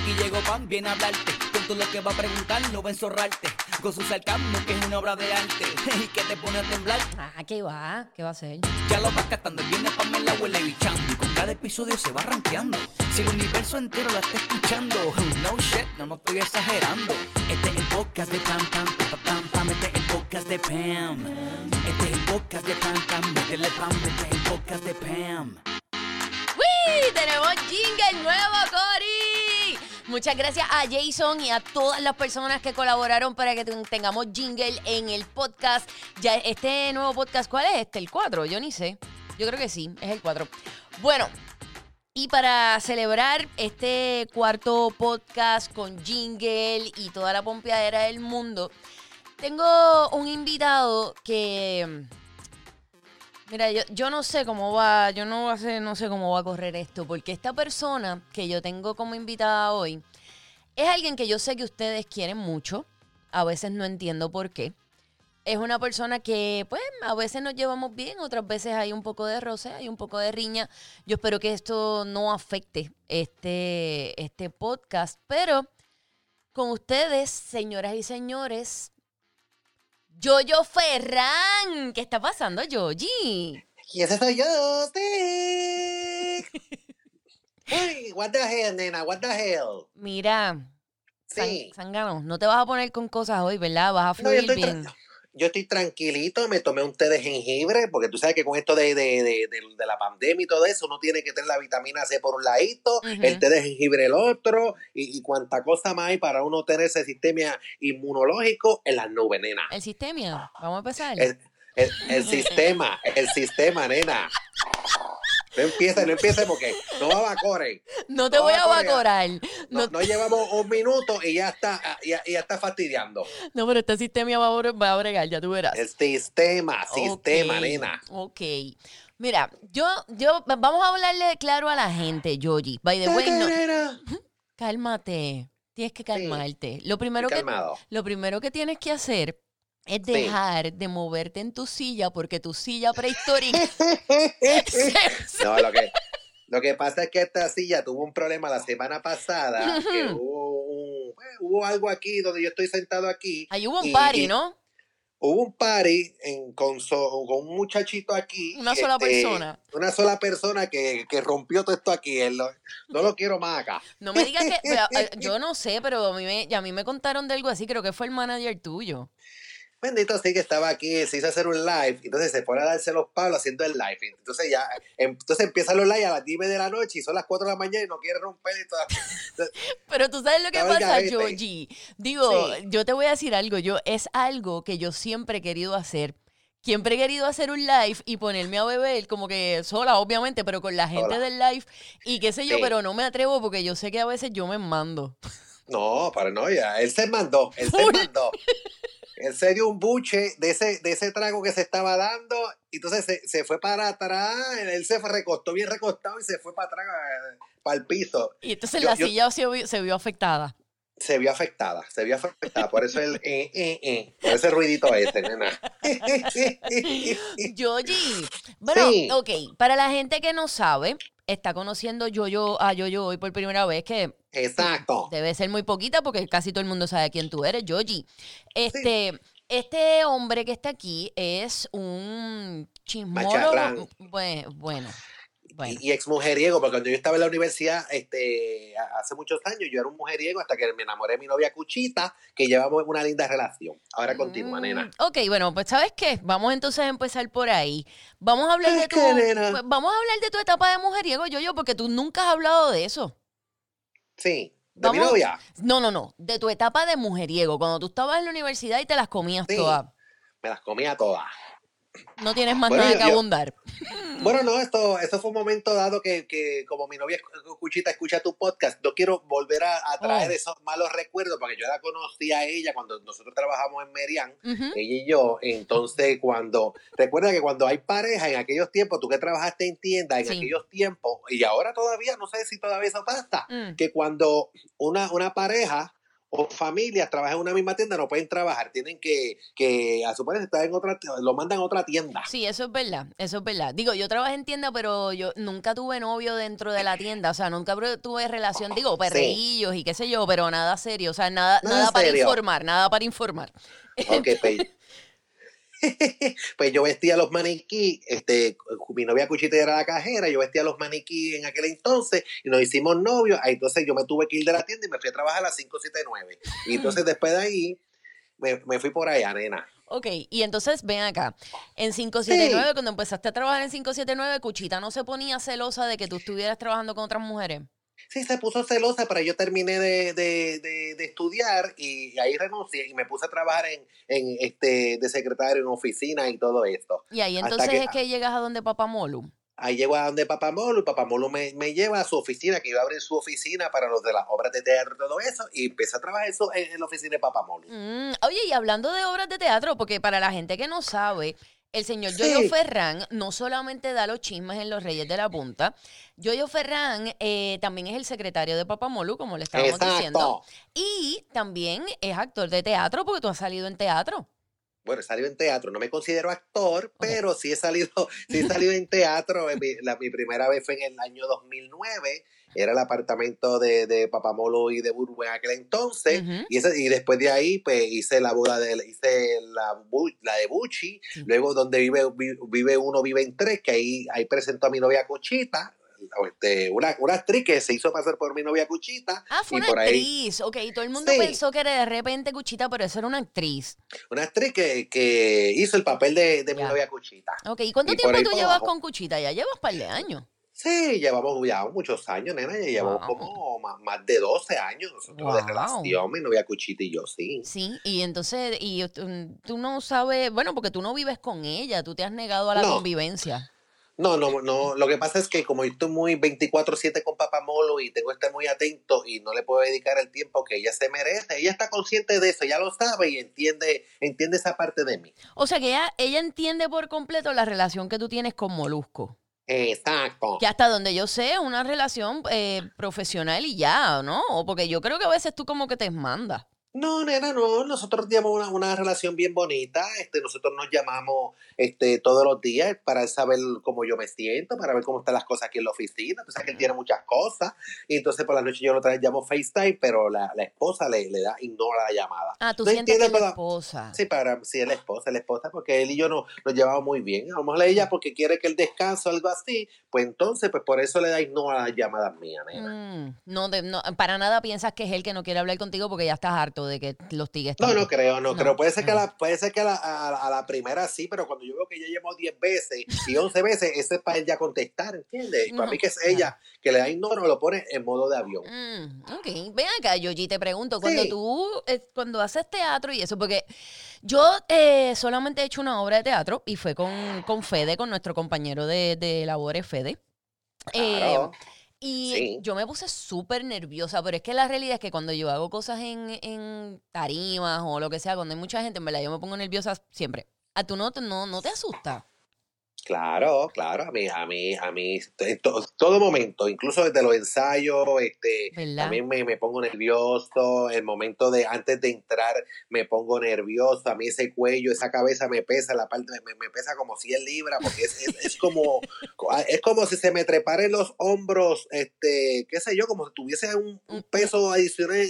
Aquí llegó Pan, viene a hablarte. Con todo lo que va a preguntar, no va a enzorrarte. Con su sarcasmo, que es una obra de arte. y que te pone a temblar. Ah, ¿qué va? ¿Qué va a hacer? Ya lo vas captando, viene Pamela huele bichando. Y con cada episodio se va rankeando. Si el universo entero la está escuchando. No shit, no, no estoy exagerando. Este es el podcast de Pam Pam, pam, pam, pam. Este es el podcast de Pam. Este es el podcast de Pam Pam. Métele Pam, este es el podcast de Pam. ¡Wii! Tenemos jingle nuevo, Cory. Muchas gracias a Jason y a todas las personas que colaboraron para que ten- tengamos jingle en el podcast. Ya este nuevo podcast, ¿cuál es este? ¿El 4? Yo ni sé. Yo creo que sí, es el 4. Bueno, y para celebrar este cuarto podcast con jingle y toda la pompeadera del mundo, tengo un invitado que Mira, yo, yo no sé cómo va, yo no, sé, no sé cómo va a correr esto, porque esta persona que yo tengo como invitada hoy es alguien que yo sé que ustedes quieren mucho, a veces no entiendo por qué. Es una persona que, pues, a veces nos llevamos bien, otras veces hay un poco de roce, hay un poco de riña. Yo espero que esto no afecte este, este podcast, pero con ustedes, señoras y señores, Yoyo Ferran. ¿Qué está pasando, Yoyi? Y ese soy yo, sí. Uy, what the hell, nena, what the hell. Mira, Sí. Zángano, no te vas a poner con cosas hoy, ¿verdad? Vas a No, yo fluir bien. tra- yo estoy tranquilito, me tomé un té de jengibre, porque tú sabes que con esto de, de, de, de- la pandemia y todo eso, uno tiene que tener la vitamina C por un ladito, el té de jengibre el otro, y, y cuanta cosa más hay para uno tener ese sistema inmunológico en las nubes, nena. El sistema, vamos a empezar. El, el, el sistema, el sistema, nena. No empiece, no empiece porque no va a vacore. no te no voy a a correr. vacorar. No, llevamos un minuto y ya está, ya, ya está fastidiando. no, pero este sistema va a, va a bregar, ya tú verás. El sistema, sistema, Ok, nena. Ok. Mira, yo, yo, vamos a hablarle claro a la gente, Yoyi. By the way, no, cálmate. Tienes que calmarte. Lo primero que. Lo primero que tienes que hacer es Sí. dejar de moverte en tu silla porque tu silla prehistórica No, lo que, lo que pasa es que esta silla tuvo un problema la semana pasada, que hubo, un- eh, hubo algo aquí donde yo estoy sentado aquí. Ahí hubo un Y- party, ¿no? Hubo un party en, con, so- con un muchachito aquí. Una sola este, persona. Una sola persona que, que rompió todo esto aquí. Él lo- no lo quiero más acá. No me digas que. pero, eh, yo no sé, pero a mí, me, a mí me contaron de algo así. Creo que fue el manager tuyo. Bendito sí que estaba aquí, se hizo hacer un live, entonces se pone a darse los palos haciendo el live. Entonces ya, em- entonces empiezan los live a las 10 de la noche y son las 4 de la mañana y no quiere romper y toda- Pero tú sabes lo que pasa. Georgie. Digo, Sí. yo te voy a decir algo. Yo es algo que yo siempre he querido hacer. Siempre he querido hacer un live y ponerme a beber, como que sola, obviamente, pero con la gente del live y qué sé yo, Sí. pero no me atrevo porque yo sé que a veces yo me mando. No, para no, ya, él se mandó, él se mandó. Él se dio un buche de ese, de ese trago que se estaba dando, y entonces se, se fue para atrás, él se recostó bien recostado y se fue para atrás, eh, para el piso. Y entonces Yo- la yo- silla se vio, se vio afectada. Se vio afectada, se vio afectada, por eso el eh, eh, eh, por ese ruidito ese, nena. Yoyi. Bueno, Sí. ok, para la gente que no sabe, está conociendo Yoyo a Yoyo hoy por primera vez, que Exacto. debe ser muy poquita porque casi todo el mundo sabe quién tú eres, Yoyi. Este, este hombre que está aquí es un chismólogo. Bueno. Bueno. Y, y ex mujeriego, porque cuando yo estaba en la universidad, este, hace muchos años, yo era un mujeriego hasta que me enamoré de mi novia Cuchita, que llevamos una linda relación. Ahora continúa, Mm, nena. Ok, bueno, pues ¿sabes qué? Vamos entonces a empezar por ahí. Vamos a hablar de tu nena. pues, vamos a hablar de tu etapa de mujeriego, Yoyo, porque tú nunca has hablado de eso. Sí, de mi novia. No, no, no, de tu etapa de mujeriego, cuando tú estabas en la universidad y te las comías Sí. todas. Me las comía todas. No tienes más Bueno, nada yo- que yo- abundar. Bueno, no, esto, esto fue un momento dado que, que como mi novia Cuchita escucha tu podcast, no quiero volver a, a traer Oh. esos malos recuerdos, porque yo la conocí a ella cuando nosotros trabajamos en Merian, ella y yo, entonces cuando, recuerda que cuando hay pareja en aquellos tiempos, tú que trabajaste en tienda en Sí. aquellos tiempos, y ahora todavía, no sé si todavía eso pasa, Mm. que cuando una, una pareja o familias trabajan en una misma tienda, no pueden trabajar, tienen que, que a su parecer estar en otra, lo mandan a otra tienda. Sí, eso es verdad, eso es verdad. Digo, yo trabajé en tienda, pero yo nunca tuve novio dentro de la tienda, o sea, nunca tuve relación, digo, perreillos y qué sé yo, pero nada serio, o sea, nada, Nada nada para informar, nada para informar. Ok, pues, yo vestía los maniquí, este, mi novia Cuchita era la cajera, yo vestía los maniquí en aquel entonces y nos hicimos novios, ahí entonces yo me tuve que ir de la tienda y me fui a trabajar a las 579. Y entonces después de ahí me, me fui por allá, nena. Ok, y entonces ven acá, en 579, cuando empezaste a trabajar en 579, Cuchita no se ponía celosa de que tú estuvieras trabajando con otras mujeres. Sí, se puso celosa, pero yo terminé de, de, de, de estudiar y ahí renuncié y me puse a trabajar en, en este de secretario en oficina y todo esto. Y ahí entonces que- es que llegas a donde Papá Molu. Ahí llego a donde Papamolo y Papamolo me, me lleva a su oficina, que iba a abrir su oficina para los de las obras de teatro y todo eso, y empecé a trabajar eso en, en la oficina de Papamolo. Mm, oye, y hablando de obras de teatro, porque para la gente que no sabe, el señor Sí. Yoyo Ferrán no solamente da los chismes en Los Reyes de la Punta, Yoyo Ferrán eh, también es el secretario de Papamolu, como le estábamos diciendo, y también es actor de teatro, porque tú has salido en teatro. Bueno, he salido en teatro, no me considero actor, pero sí he salido, sí he salido en teatro. Mi, la- mi primera vez fue en el año 2009, era el apartamento de, de Papamolo y de Burbu en aquel entonces. Y, ese, y después de ahí, pues hice la boda de hice la, la de Buchi, luego donde vive, vi- vive uno, vive en tres, que ahí, ahí presentó a mi novia Cuchita, este, una, una actriz que se hizo pasar por mi novia Cuchita. Ah, fue y una por ahí- actriz. Ok, todo el mundo Sí. pensó que era de repente Cuchita, pero eso era una actriz. Una actriz que, que hizo el papel de, de mi novia Cuchita. Ok, ¿y cuánto Y tiempo tú llevas abajo. con Cuchita? Ya llevas un par de años. Sí, llevamos ya muchos años, nena, ya llevamos Wow. como más, más de 12 años nosotros de Wow. relación, mi novia Cuchita y yo, sí. Sí, y entonces, y tú, tú no sabes, bueno, porque tú no vives con ella, tú te has negado a la No. convivencia. No, no, no, lo que pasa es que como yo estoy muy 24/7 con Papá Molo y tengo que estar muy atento y no le puedo dedicar el tiempo que ella se merece, ella está consciente de eso, ya lo sabe y entiende, entiende esa parte de mí. O sea que ella, ella entiende por completo la relación que tú tienes con Molusco. Exacto. Que hasta donde yo sé, una relación eh, profesional y ya, ¿no? Porque yo creo que a veces tú como que te mandas. No, nena, no, nosotros tenemos una, una relación bien bonita, este, nosotros nos llamamos este, todos los días para saber cómo yo me siento, para ver cómo están las cosas aquí en la oficina, tú sabes que él tiene muchas cosas, y entonces por la noche yo lo trae, llamo FaceTime, pero la, la esposa le, le da, ignora la llamada. Ah, tú No sientes que es entiende la esposa. Sí, para, sí, es la esposa, es la esposa, porque él y yo no, nos llevamos muy bien, a lo mejor ella porque quiere que él descanse o algo así, pues entonces, pues por eso le da ignora las llamadas mías, nena. Mm, no, de- no, para nada piensas que es él que no quiere hablar contigo porque ya estás harto de que los tigues No, no creo, no, No. creo. Puede ser que, a la, puede ser que a, la, a, a la primera sí, pero cuando yo veo que ella llamó 10 veces y 11 veces, ese es para él ya contestar, ¿entiendes? Y para No, mí que es ella que le da ignoro, lo pone en modo de avión. Mm, ok, ven acá, Yoyi, te pregunto, cuando Sí. tú, eh, cuando haces teatro y eso, porque yo eh, solamente he hecho una obra de teatro y fue con, con Fede, con nuestro compañero de, de labores, Fede. Eh, Claro. Y Sí. yo me puse súper nerviosa, pero es que la realidad es que cuando yo hago cosas en, en tarimas o lo que sea, cuando hay mucha gente, en verdad yo me pongo nerviosa siempre. ¿A tú no, no, no te asusta? Claro, claro, a mí, a mí, a mí, en to- todo momento, incluso desde los ensayos, este, ¿Verdad? también me, me pongo nervioso, el momento de, antes de entrar, me pongo nervioso, a mí ese cuello, esa cabeza me pesa, la parte, me, me pesa como 100 libras, porque es, es, es como, es como si se me treparen los hombros, este, qué sé yo, como si tuviese un, un peso adicional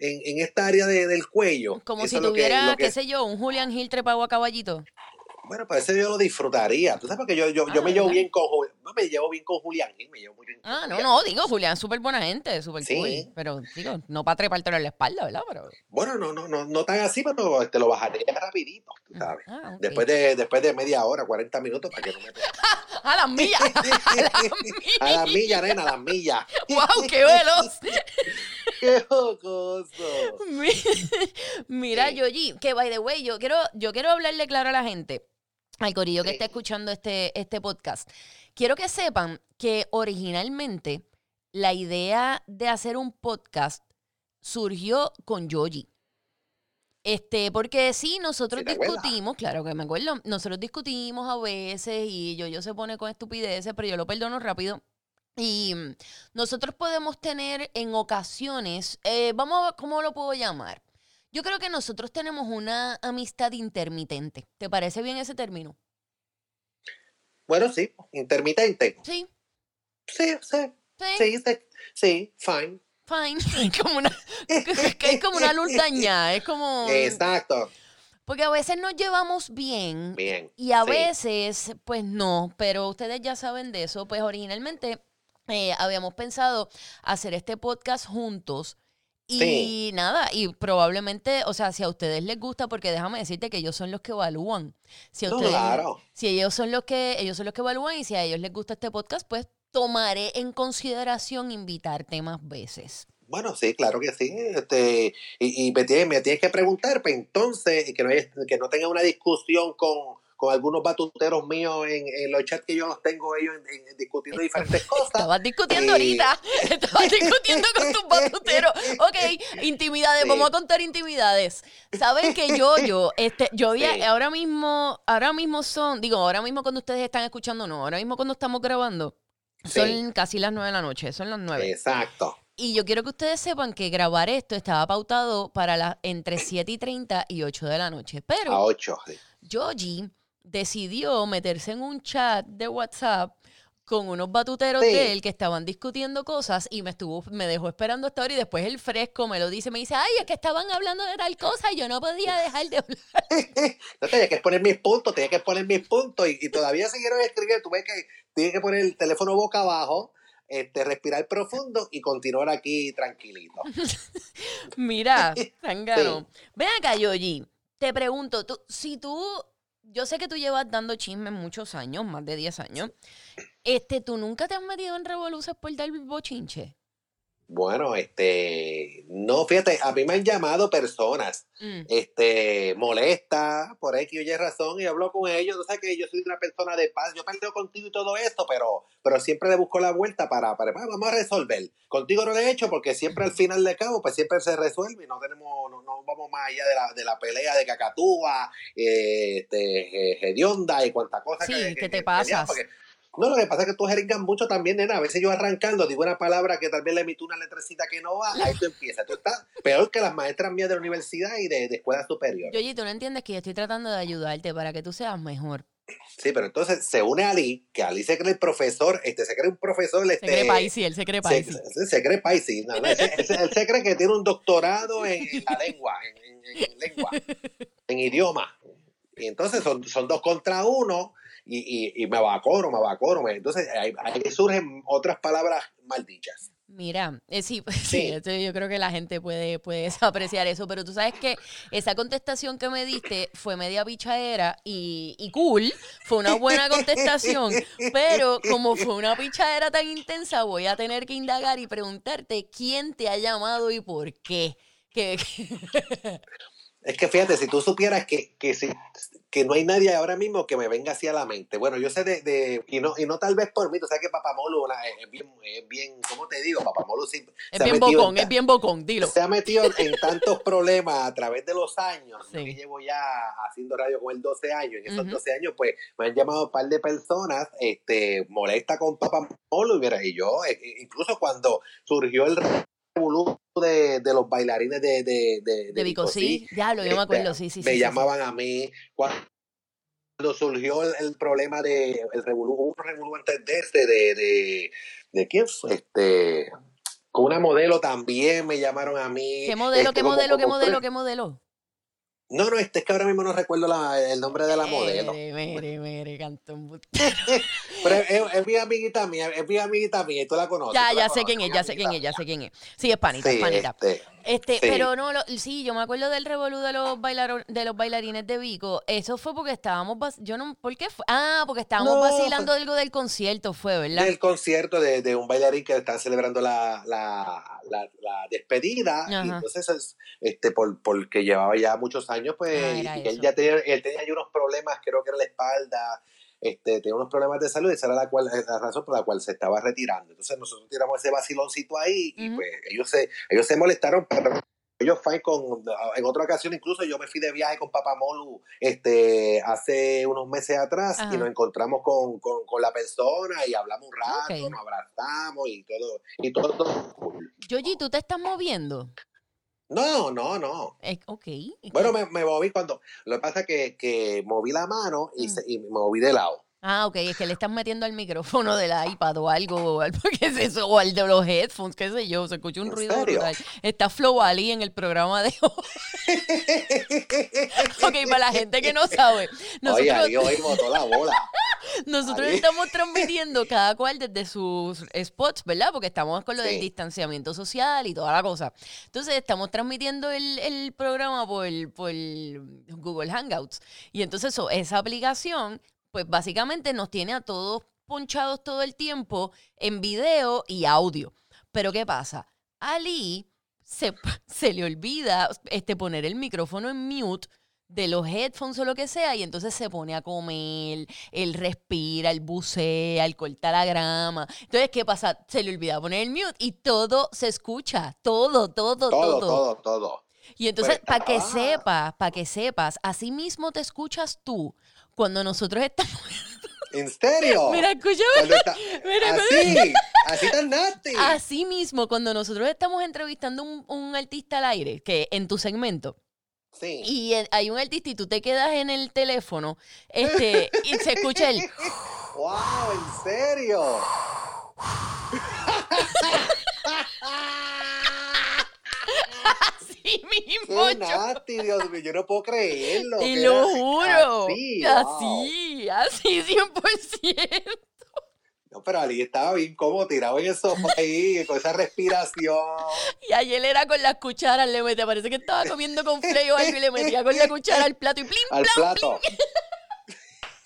en, en esta área de- del cuello. Como Eso si que- tuviera, que- qué sé yo, un Julian Hill trepado a caballito. Bueno, pues ese yo lo disfrutaría. Tú sabes porque yo, yo, yo Ah, me llevo bien con Ju- no, me llevo bien con Julián me llevo muy bien con Ah, no, Julián. no, digo, Julián, súper buena gente, súper Sí. cool. Pero, digo, no para trepártelo en la espalda, ¿verdad? Pero, Bueno, no, no, no, no tan así, pero te lo bajaré rapidito, tú sabes. ah. Después de, después de media hora, 40 minutos, para que no me ¡A las millas! A las millas, nena, a las millas. ¡Wow, qué veloz! ¡Qué jocoso! Mi- Mira, Sí. Yoyi, que by the way, yo quiero, yo quiero hablarle claro a la gente, al corillo que Sí. está escuchando este, este podcast. Quiero que sepan que originalmente la idea de hacer un podcast surgió con Yoyi. Este, porque sí, nosotros discutimos, claro que me acuerdo, nosotros discutimos a veces y yo, yo se pone con estupideces, pero yo lo perdono rápido. Y mm, nosotros podemos tener en ocasiones, eh, vamos a ver cómo lo puedo llamar. Yo creo que nosotros tenemos una amistad intermitente. ¿Te parece bien ese término? Bueno, sí, intermitente. Sí. Sí, sí. Sí. Sí, fine. Fine. Es como una, es como una lultaña. Es como. Exacto. Porque a veces nos llevamos bien. Bien. Y a sí. veces, pues no, pero ustedes ya saben de eso. Pues originalmente eh, habíamos pensado hacer este podcast juntos. Y Sí. nada, y probablemente, o sea, si a ustedes les gusta, porque déjame decirte que ellos son los que evalúan. Si a No, ustedes, claro. si ellos son los que, ellos son los que evalúan, y si a ellos les gusta este podcast, pues tomaré en consideración invitarte más veces. Bueno, sí, claro que sí. Este, y, y me, tienes, me tienes que preguntar, pues entonces, que no, haya- que no tenga una discusión con, con algunos batuteros míos en, en los chats que yo los tengo ellos en- en- discutiendo diferentes cosas. Estabas discutiendo ahorita. Estabas discutiendo con tus batuteros. Ok, intimidades. Sí. Vamos a contar intimidades. Saben que yo, yo, este, yo Sí. ahora mismo, ahora mismo son, digo, ahora mismo cuando ustedes están escuchando, no, ahora mismo cuando estamos grabando, son Sí. casi las nueve de la noche, son las nueve. Exacto. Y yo quiero que ustedes sepan que grabar esto estaba pautado para las entre 7 y 30 y 8 de la noche. Pero A ocho. sí. Yogi decidió meterse en un chat de WhatsApp con unos batuteros Sí. de él que estaban discutiendo cosas y me estuvo, me dejó esperando hasta ahora y después el fresco me lo dice, me dice, ay, es que estaban hablando de tal cosa y yo no podía dejar de hablar. No tenía que poner mis puntos, tenía que poner mis puntos y, y todavía siguieron escribiendo. Tuve que, tuve que poner el teléfono boca abajo, este, respirar profundo y continuar aquí tranquilito. Mira, Tangano. Sí. Ven acá, Yogi. Te pregunto, tú, si tú, yo sé que tú llevas dando chismes muchos años, más de 10 años. Este, ¿tú nunca te has metido en revoluciones por dar bochinche? Bueno, este, no, fíjate, a mí me han llamado personas, Mm. este, molesta por X o Y razón y hablo con ellos, o sea que yo soy una persona de paz, yo peleo contigo y todo esto, pero, pero siempre le busco la vuelta para, para, "Ah, vamos a resolver. Contigo no lo he hecho porque siempre al final de cabo, pues siempre se resuelve y no tenemos, no, no vamos más allá de la, de la pelea de cacatúa, eh, este, hedionda y cuánta cosa Sí, que, que te pasas. porque- no, lo que pasa es que tú jeringas mucho también, nena. A veces yo arrancando digo una palabra que tal vez le emito una letrecita que no va, ahí tú empiezas. Tú estás peor que las maestras mías de la universidad y de, de escuela superior. Yogi, tú no entiendes que yo estoy tratando de ayudarte para que tú seas mejor. Sí, pero entonces se une a Ali, que Ali se cree el profesor, este se cree un profesor, Se este, cree paisi, él se cree se, paisi. se- se cree paisi. No, no, él se cree que tiene un doctorado en, en la lengua, en, en- en lengua, en idioma. Y entonces son, son dos contra uno y, y, y me abacoro, me abacoro. me- Entonces ahí, ahí surgen otras palabras maldichas. Mira, eh, sí, sí, Sí. esto yo creo que la gente puede, puede apreciar eso, pero tú sabes que esa contestación que me diste fue media pichadera y, y cool, fue una buena contestación, pero como fue una pichadera tan intensa, voy a tener que indagar y preguntarte quién te ha llamado y por qué. Que, Es que fíjate, si tú supieras que, que, si- que no hay nadie ahora mismo que me venga así a la mente. Bueno, yo sé de, de y, no, y no tal vez por mí, tú sabes que Papamolu una- es bien, es bien, ¿cómo te digo? Papamolu sí, es se bien bocón, en es bien bocón, dilo. se ha metido en tantos problemas a través de los años. Yo Sí. que llevo ya haciendo radio con él 12 años. En esos Ujú. 12 años, pues, me han llamado un par de personas este, molesta con. Y mira, y yo, eh, incluso cuando surgió el revolú de, de los bailarines de, de, de, De Vico, sí, diablo, yo me este, acuerdo, sí, sí, sí. me sí, sí. llamaban a mí. Cuando surgió el, el problema de el revolú, un revolú antes de este, de, de, de quién fue este con una modelo también me llamaron a mí. ¿Qué modelo, este, qué como- modelo, qué como- modelo, qué modelo? No, no, este es que ahora mismo no recuerdo la- el nombre de la modelo. Mere, mere, mere, cantón. Pero es, es- es mi amiguita mía, es mi amiguita mía y tú la conoces. Ya, ya sé conoces, quién es, ya sé quién es, ya sé quién es. Sí, es panita, Sí, es panita. este, Este, sí. pero no, lo- sí, yo me acuerdo del revolú de los bailaro- de los bailarines de Vico. Eso fue porque estábamos, yo no, ¿por qué fue? Ah, porque estábamos No, vacilando algo del concierto, fue, ¿verdad? del concierto de, de un bailarín que están celebrando la, la, la, la despedida y entonces es, este por porque llevaba ya muchos años pues Ah, y él ya tenía él tenía unos problemas creo que era la espalda este tenía unos problemas de salud y esa era la cual la razón por la cual se estaba retirando. Entonces nosotros tiramos ese vaciloncito ahí y pues ellos se ellos se molestaron pero yo fui con, en otra ocasión incluso yo me fui de viaje con Papá Molu este, hace unos meses atrás Ajá. y nos encontramos con, con, con la persona y hablamos un rato, nos abrazamos y todo, y todo, todo cool. ¿tú te estás moviendo? No, no, no. Eh, ok. Bueno, me, me moví cuando, lo que pasa es que, que moví la mano y, Mm. se- y me moví de lado. Ah, ok, es que le están metiendo al micrófono del iPad o algo, o algo que es eso, o al de los headphones, qué sé yo, se escucha un ¿En ruido serio? brutal. Está Flow Ali en el programa de hoy. ok, para la gente que no sabe, Oye, nosotros, ahí hoy botó la bola. nosotros estamos transmitiendo cada cual desde sus spots, ¿verdad? Porque estamos con lo del distanciamiento social y toda la cosa. Entonces, estamos transmitiendo el, el programa por, por Google Hangouts. Y entonces, eso, esa aplicación, pues básicamente nos tiene a todos ponchados todo el tiempo en video y audio. Pero ¿qué pasa? Ali se, se le olvida este, poner el micrófono en mute de los headphones o lo que sea, y entonces se pone a comer, él respira, él bucea, él corta la grama. Entonces, ¿qué pasa? Se le olvida poner el mute y todo se escucha, todo, todo, todo. Todo, todo, todo. Y entonces, Pues para que estaba- sepas, para que sepas, así mismo te escuchas tú cuando nosotros estamos... ¿En serio? Mira, escúchame. Cuando está- Mira, así, así tan nasty. Así mismo, cuando nosotros estamos entrevistando un, un artista al aire, que en tu segmento, Sí. y hay un artista y tú te quedas en el teléfono, este, y se escucha el... ¡Wow! ¿En serio? Así mismo, ¡Qué yo- nasty, Dios mío! Yo no puedo creerlo. Te lo juro. Así, Así, wow. así, 100%. No, pero Ali estaba bien cómodo, tirado en el sofá ahí, con esa respiración. Y ayer era con las cucharas, le metía, parece que estaba comiendo con flay o algo y le metía con la cuchara al plato y plim, al plam, plato.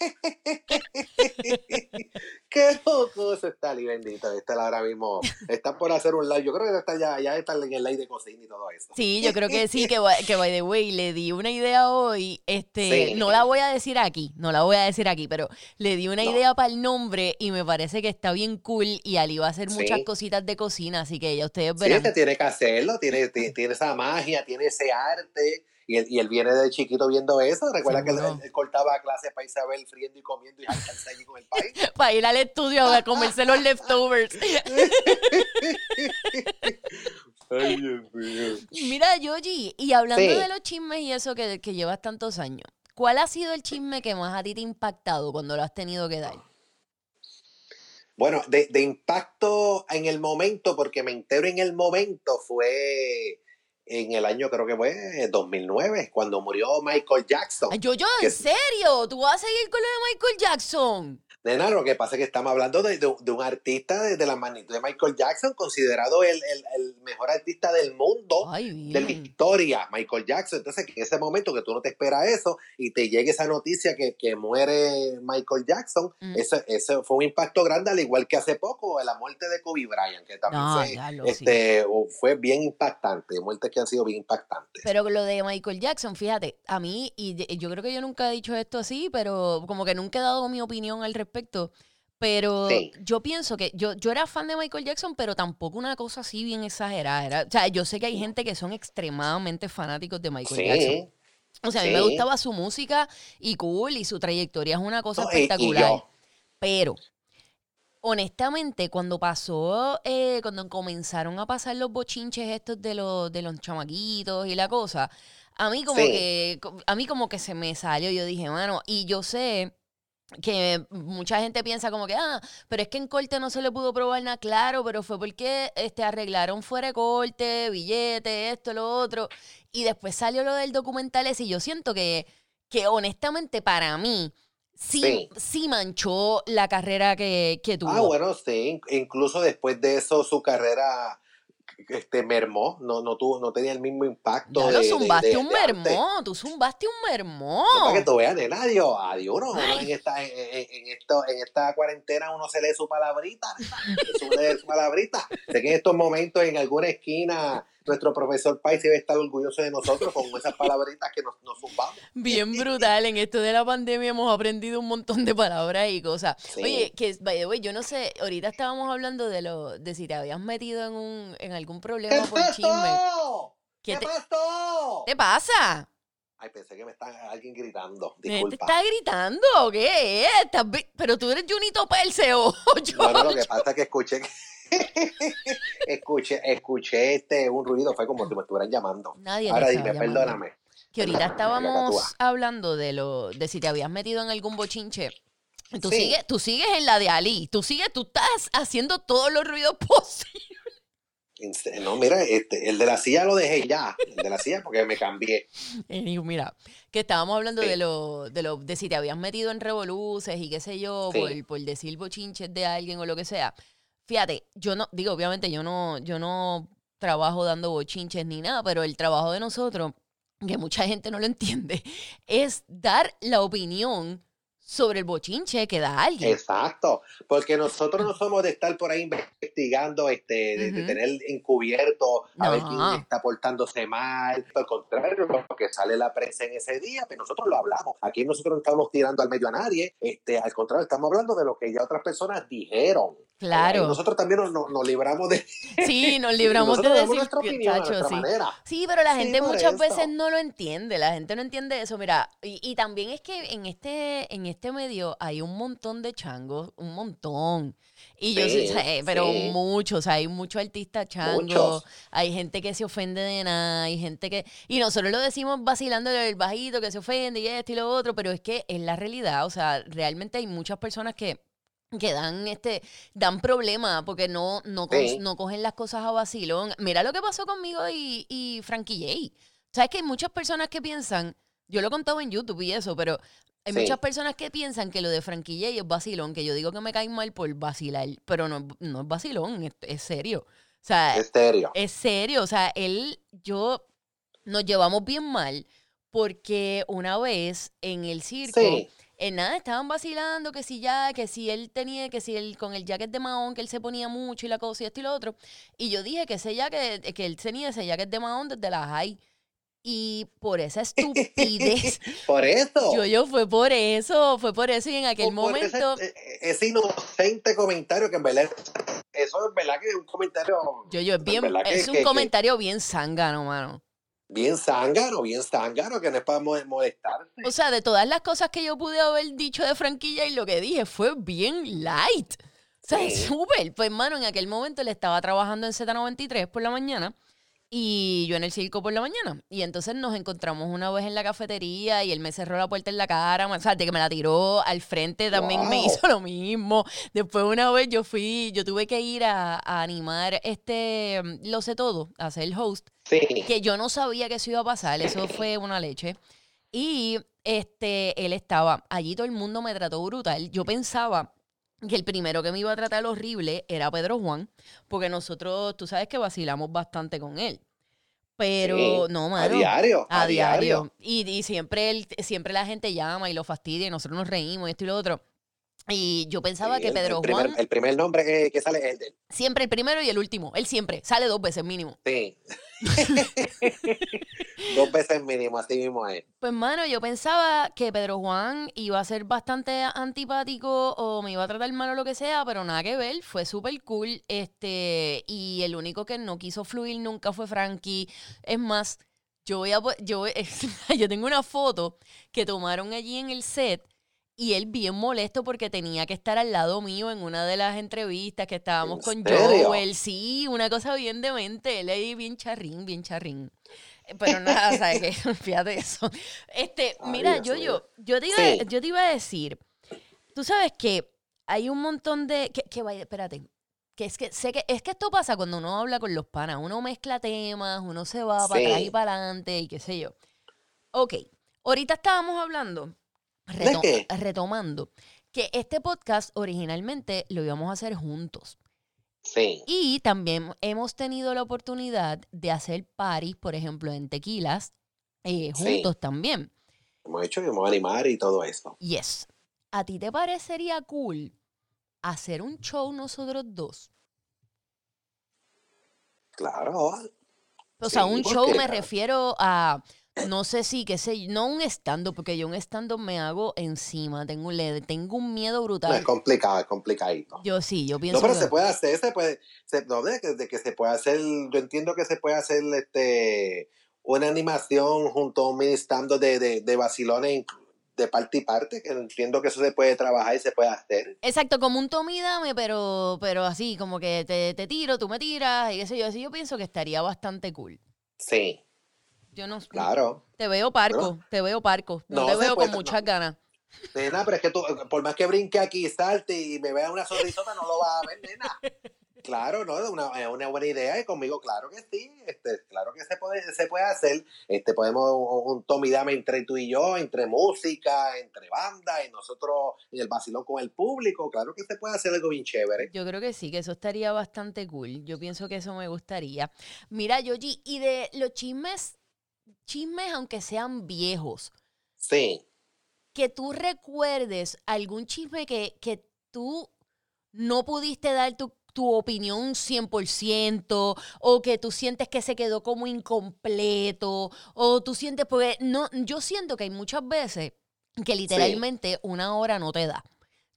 Qué loco eso está Ali, bendito. Está ahora mismo. Están por hacer un live. Yo creo que está ya, ya está en el live de cocina y todo eso. Sí, yo creo que sí, que, que by the way, le di una idea hoy, este, Sí. no la voy a decir aquí, no la voy a decir aquí, pero le di una No. idea para el nombre y me parece que está bien cool y Ali va a hacer muchas Sí. cositas de cocina, así que ya ustedes Sí, verán. este tiene que hacerlo, tiene, tiene, tiene esa magia, tiene ese arte. Y él, y él viene de chiquito viendo eso. Recuerda que él, cortaba clases para Isabel friendo y comiendo y alcanza allí con el país. Para ir al estudio a comerse los leftovers. Ay, Dios mío. Mira, Yoji, y hablando Sí. de los chismes y eso que, que llevas tantos años, ¿cuál ha sido el chisme que más a ti te ha impactado cuando lo has tenido que dar? Bueno, de, de impacto en el momento, porque me entero en el momento, fue en el año, creo que fue 2009, cuando murió Michael Jackson. Ay, yo, yo, ¿en serio? ¿Tú vas a seguir con lo de Michael Jackson? Nena, lo que pasa es que estamos hablando de, de- de un artista de, de la magnitud de Michael Jackson, considerado el, el- el mejor artista del mundo. Ay, de la historia, Michael Jackson. Entonces, que en ese momento que tú no te esperas eso y te llegue esa noticia que, que muere Michael Jackson, Mm. ese, ese fue un impacto grande, al igual que hace poco la muerte de Kobe Bryant, que también No, fue, lo sí. este, o- fue bien impactante, muertes que han sido bien impactantes. Pero lo de Michael Jackson, fíjate, a mí, y yo creo que yo nunca he dicho esto así, pero como que nunca he dado mi opinión al respecto. Pero Sí. yo pienso que yo, yo era fan de Michael Jackson, pero tampoco una cosa así bien exagerada. Era- o sea, yo sé que hay gente que son extremadamente fanáticos de Michael Jackson. O sea, a mí me gustaba su música y cool, y su trayectoria es una cosa No, y- y espectacular. Pero, honestamente, cuando pasó, eh, cuando comenzaron a pasar los bochinches estos de los, de los chamaquitos y la cosa, a mí como que, a mí como que se me salió, yo dije, mano, y yo sé que mucha gente piensa como que, ah, pero es que en corte no se le pudo probar nada claro, pero fue porque este, arreglaron fuera de corte, billete, esto, lo otro, y después salió lo del documental ese, y yo siento que, que honestamente para mí, sí, Sí. sí manchó la carrera que, que tuvo. Ah, bueno, sí. Incluso después de eso, su carrera este, mermó. No, no, tuvo, no tenía el mismo impacto. Ya de, lo zumbaste de- un de mermó, tú zumbaste un mermó. No, para que tú veas, nena, adiós, adiós, Ay. en esta, en, en- esto, en esta cuarentena uno se lee su palabrita, se lee su palabrita. Sé que en estos momentos en alguna esquina nuestro profesor Pais debe estar orgulloso de nosotros con esas palabritas que nos, nos zumbamos. Bien brutal. En esto de la pandemia hemos aprendido un montón de palabras y cosas. Sí. Oye, que by the way, yo no sé, ahorita estábamos hablando de lo, de si te habías metido en un, en algún ¿Qué problema es por chisme. esto? ¿Qué ¿Qué te, pasó? te pasa? Ay, pensé que me está alguien gritando. ¿Te Disculpa. está gritando qué? ¿Estás vi- Pero tú eres Junito Perse o yo. No, no, lo que pasa es que escuché que- escuché, escuché este un ruido, fue como si me estuvieran llamando. Nadie Ahora dime, llamando. perdóname. Que ahorita estábamos hablando de lo de si te habías metido en algún bochinche. Tú Sí. sigues, tú sigues en la de Ali. Tú sigues, tú estás haciendo todos los ruidos posibles. No, mira, este, el de la silla lo dejé ya. El de la silla porque me cambié. Y digo, mira, que estábamos hablando Sí. de lo, de lo, de si te habías metido en revoluces y qué sé yo, Sí. por, por decir bochinches de alguien o lo que sea. Fíjate, yo no, digo, obviamente yo no, yo no trabajo dando bochinches ni nada, pero el trabajo de nosotros, que mucha gente no lo entiende, es dar la opinión sobre el bochinche que da alguien. Exacto, porque nosotros no somos de estar por ahí investigando, este, de, tener encubierto a ver quién está portándose mal. Al contrario, lo que sale la prensa en ese día, pues nosotros lo hablamos. Aquí nosotros no estamos tirando al medio a nadie, este, al contrario, estamos hablando de lo que ya otras personas dijeron. Claro. Y nosotros también nos, nos- nos libramos de Sí, nos libramos de decir, nuestra opinión, a chacho, nuestra sí. manera. Sí, pero la gente muchas veces no lo entiende, la gente no entiende eso. Mira, y, y también es que en este, en este medio hay un montón de changos, un montón. Y yo Sí, sé, pero sí. muchos, o sea, hay muchos artistas changos, Muchos. hay gente que se ofende de nada, hay gente que... Y nosotros lo decimos vacilando el bajito que se ofende y esto y lo otro, pero es que es la realidad, o sea, realmente hay muchas personas que que dan este dan problemas porque no no, Sí. no cogen las cosas a vacilón. Mira lo que pasó conmigo y, y Frankie J. Sabes que hay muchas personas que piensan, yo lo he contado en YouTube y eso, pero hay Sí. muchas personas que piensan que lo de Frankie J es vacilón, que yo digo que me caen mal por vacilar, pero no, no es vacilón, es, es serio. O sea, Estéreo. es serio, o sea, él, yo, nos llevamos bien mal porque una vez en el circo, Sí. en nada, estaban vacilando que si ya, que si él tenía, que si él con el jacket de Mahón, que él se ponía mucho y la cosa y esto y lo otro. Y yo dije que ese jacket, que él tenía ese jacket de Mahón desde la high. Y por esa estupidez, Por eso. yo, yo fue por eso, fue por eso y en aquel por- por ese- momento, e- ese, inocente comentario que en verdad, eso es verdad que es un comentario yo, yo, es bien, que- es un que- que- comentario bien zángano, mano. bien zángano, bien zángano, que no es para mo- molestarse. O sea, de todas las cosas que yo pude haber dicho de franquilla y lo que dije fue bien light. O sea, Sí. súper. Pues, hermano, en aquel momento él estaba trabajando en Z93 por la mañana y yo en el circo por la mañana. Y entonces nos encontramos una vez en la cafetería y él me cerró la puerta en la cara. O sea, de que me la tiró al frente también me hizo lo mismo. Después una vez yo fui, yo tuve que ir a, a animar este, lo sé todo, a ser el host Sí. que yo no sabía que eso iba a pasar, eso fue una leche. Y este, él estaba, allí todo el mundo me trató brutal. Yo pensaba que el primero que me iba a tratar horrible era Pedro Juan, porque nosotros, tú sabes que vacilamos bastante con él. Pero Sí, no, a mano. diario, A, a diario. diario. Y, y siempre él, siempre la gente llama y lo fastidia y nosotros nos reímos y esto y lo otro. Y yo pensaba Sí, que el- Pedro el primer, Juan, el primer nombre que, que sale es el de él. siempre el primero y el último. Él siempre, sale dos veces mínimo. Sí. Dos veces mínimo, así mismo es. Pues, mano, yo pensaba que Pedro Juan iba a ser bastante antipático o me iba a tratar mal o lo que sea, pero nada que ver, fue súper cool. Este, y el único que no quiso fluir nunca fue Frankie. Es más, yo voy a yo, yo tengo una foto que tomaron allí en el set. Y él bien molesto porque tenía que estar al lado mío en una de las entrevistas que estábamos ¿En con serio? Joel. Sí, una cosa bien demente. Él ahí bien charrín, bien charrín. Eh, Pero nada, ¿sabes qué? Fíjate eso. Este, Ay, mira, yo, yo, yo te, iba, Sí. yo te iba a decir, tú sabes que hay un montón de, que, que vaya, espérate, que es que sé que, es que esto pasa cuando uno habla con los panas, uno mezcla temas, uno se va para atrás y para adelante y qué sé yo. Ok, ahorita estábamos hablando, ¿De qué? retomando, que este podcast originalmente lo íbamos a hacer juntos. Sí. Y también hemos tenido la oportunidad de hacer paris, por ejemplo, en tequilas, eh, Sí. juntos también. Hemos hecho y vamos a animar y todo eso. Yes. ¿A ti te parecería cool hacer un show nosotros dos? Claro. O sea, Sí, un ¿por show qué? me refiero a no sé si, qué sé, no un stand porque yo un stand me hago encima, tengo un LED, tengo un miedo No, brutal. es complicado, es complicadito. Yo sí, yo pienso No, pero que- se puede hacer, se puede, se, no, de, que, de que se puede hacer, yo entiendo que se puede hacer este una animación junto a un mini stand de, de, de vacilones de parte y parte, que entiendo que eso se puede trabajar y se puede hacer. Exacto, como un tome y dame, pero, pero así, como que te, te tiro, tú me tiras, y sé yo, así yo pienso que estaría bastante cool. Sí, Yo no claro. Te veo parco, te veo parco. No, No te veo puede, con muchas no. ganas. Nena, pero es que tú, por más que brinque aquí, salte y me vea una sonrisota, no lo vas a ver, nena. Claro, no, es una, una buena idea y conmigo, claro que sí, este, claro que se puede, se puede hacer, este, podemos un, un tome y dame entre tú y yo, entre música, entre banda, y nosotros en el vacilón con el público, claro que se puede hacer algo bien chévere. Yo creo que sí, que eso estaría bastante cool. Yo pienso que eso me gustaría. Mira, Yoji, y de los chismes, chismes aunque sean viejos, Sí, que tú recuerdes algún chisme que, que tú no pudiste dar tu, tu opinión 100% o que tú sientes que se quedó como incompleto o tú sientes, porque no, yo siento que hay muchas veces que literalmente una hora no te da.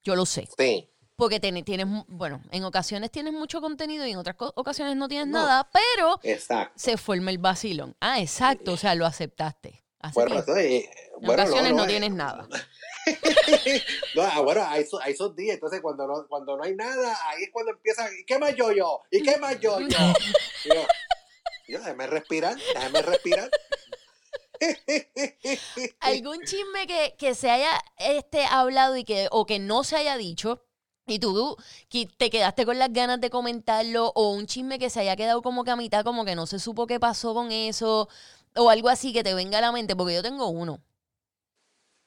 Yo lo sé. sí, Porque ten- tienes, bueno, en ocasiones tienes mucho contenido y en otras ocasiones no tienes No. nada, pero exacto. se forma el vacilón. Ah, exacto, o sea, lo aceptaste. Bueno, eh, en ocasiones no, eh, tienes nada. no, ah, bueno, hay, esos- hay esos días, entonces cuando no, cuando no hay nada, ahí es cuando empieza, ¿y qué más yo yo? ¿Y qué más yo yo? Yo, yo, déjame respirar, déjame respirar. algún chisme que, que se haya este, hablado y que, o que no se haya dicho. Y tú, tú que te quedaste con las ganas de comentarlo, o un chisme que se haya quedado como que a mitad, como que no se supo qué pasó con eso, o algo así que te venga a la mente, porque yo tengo uno.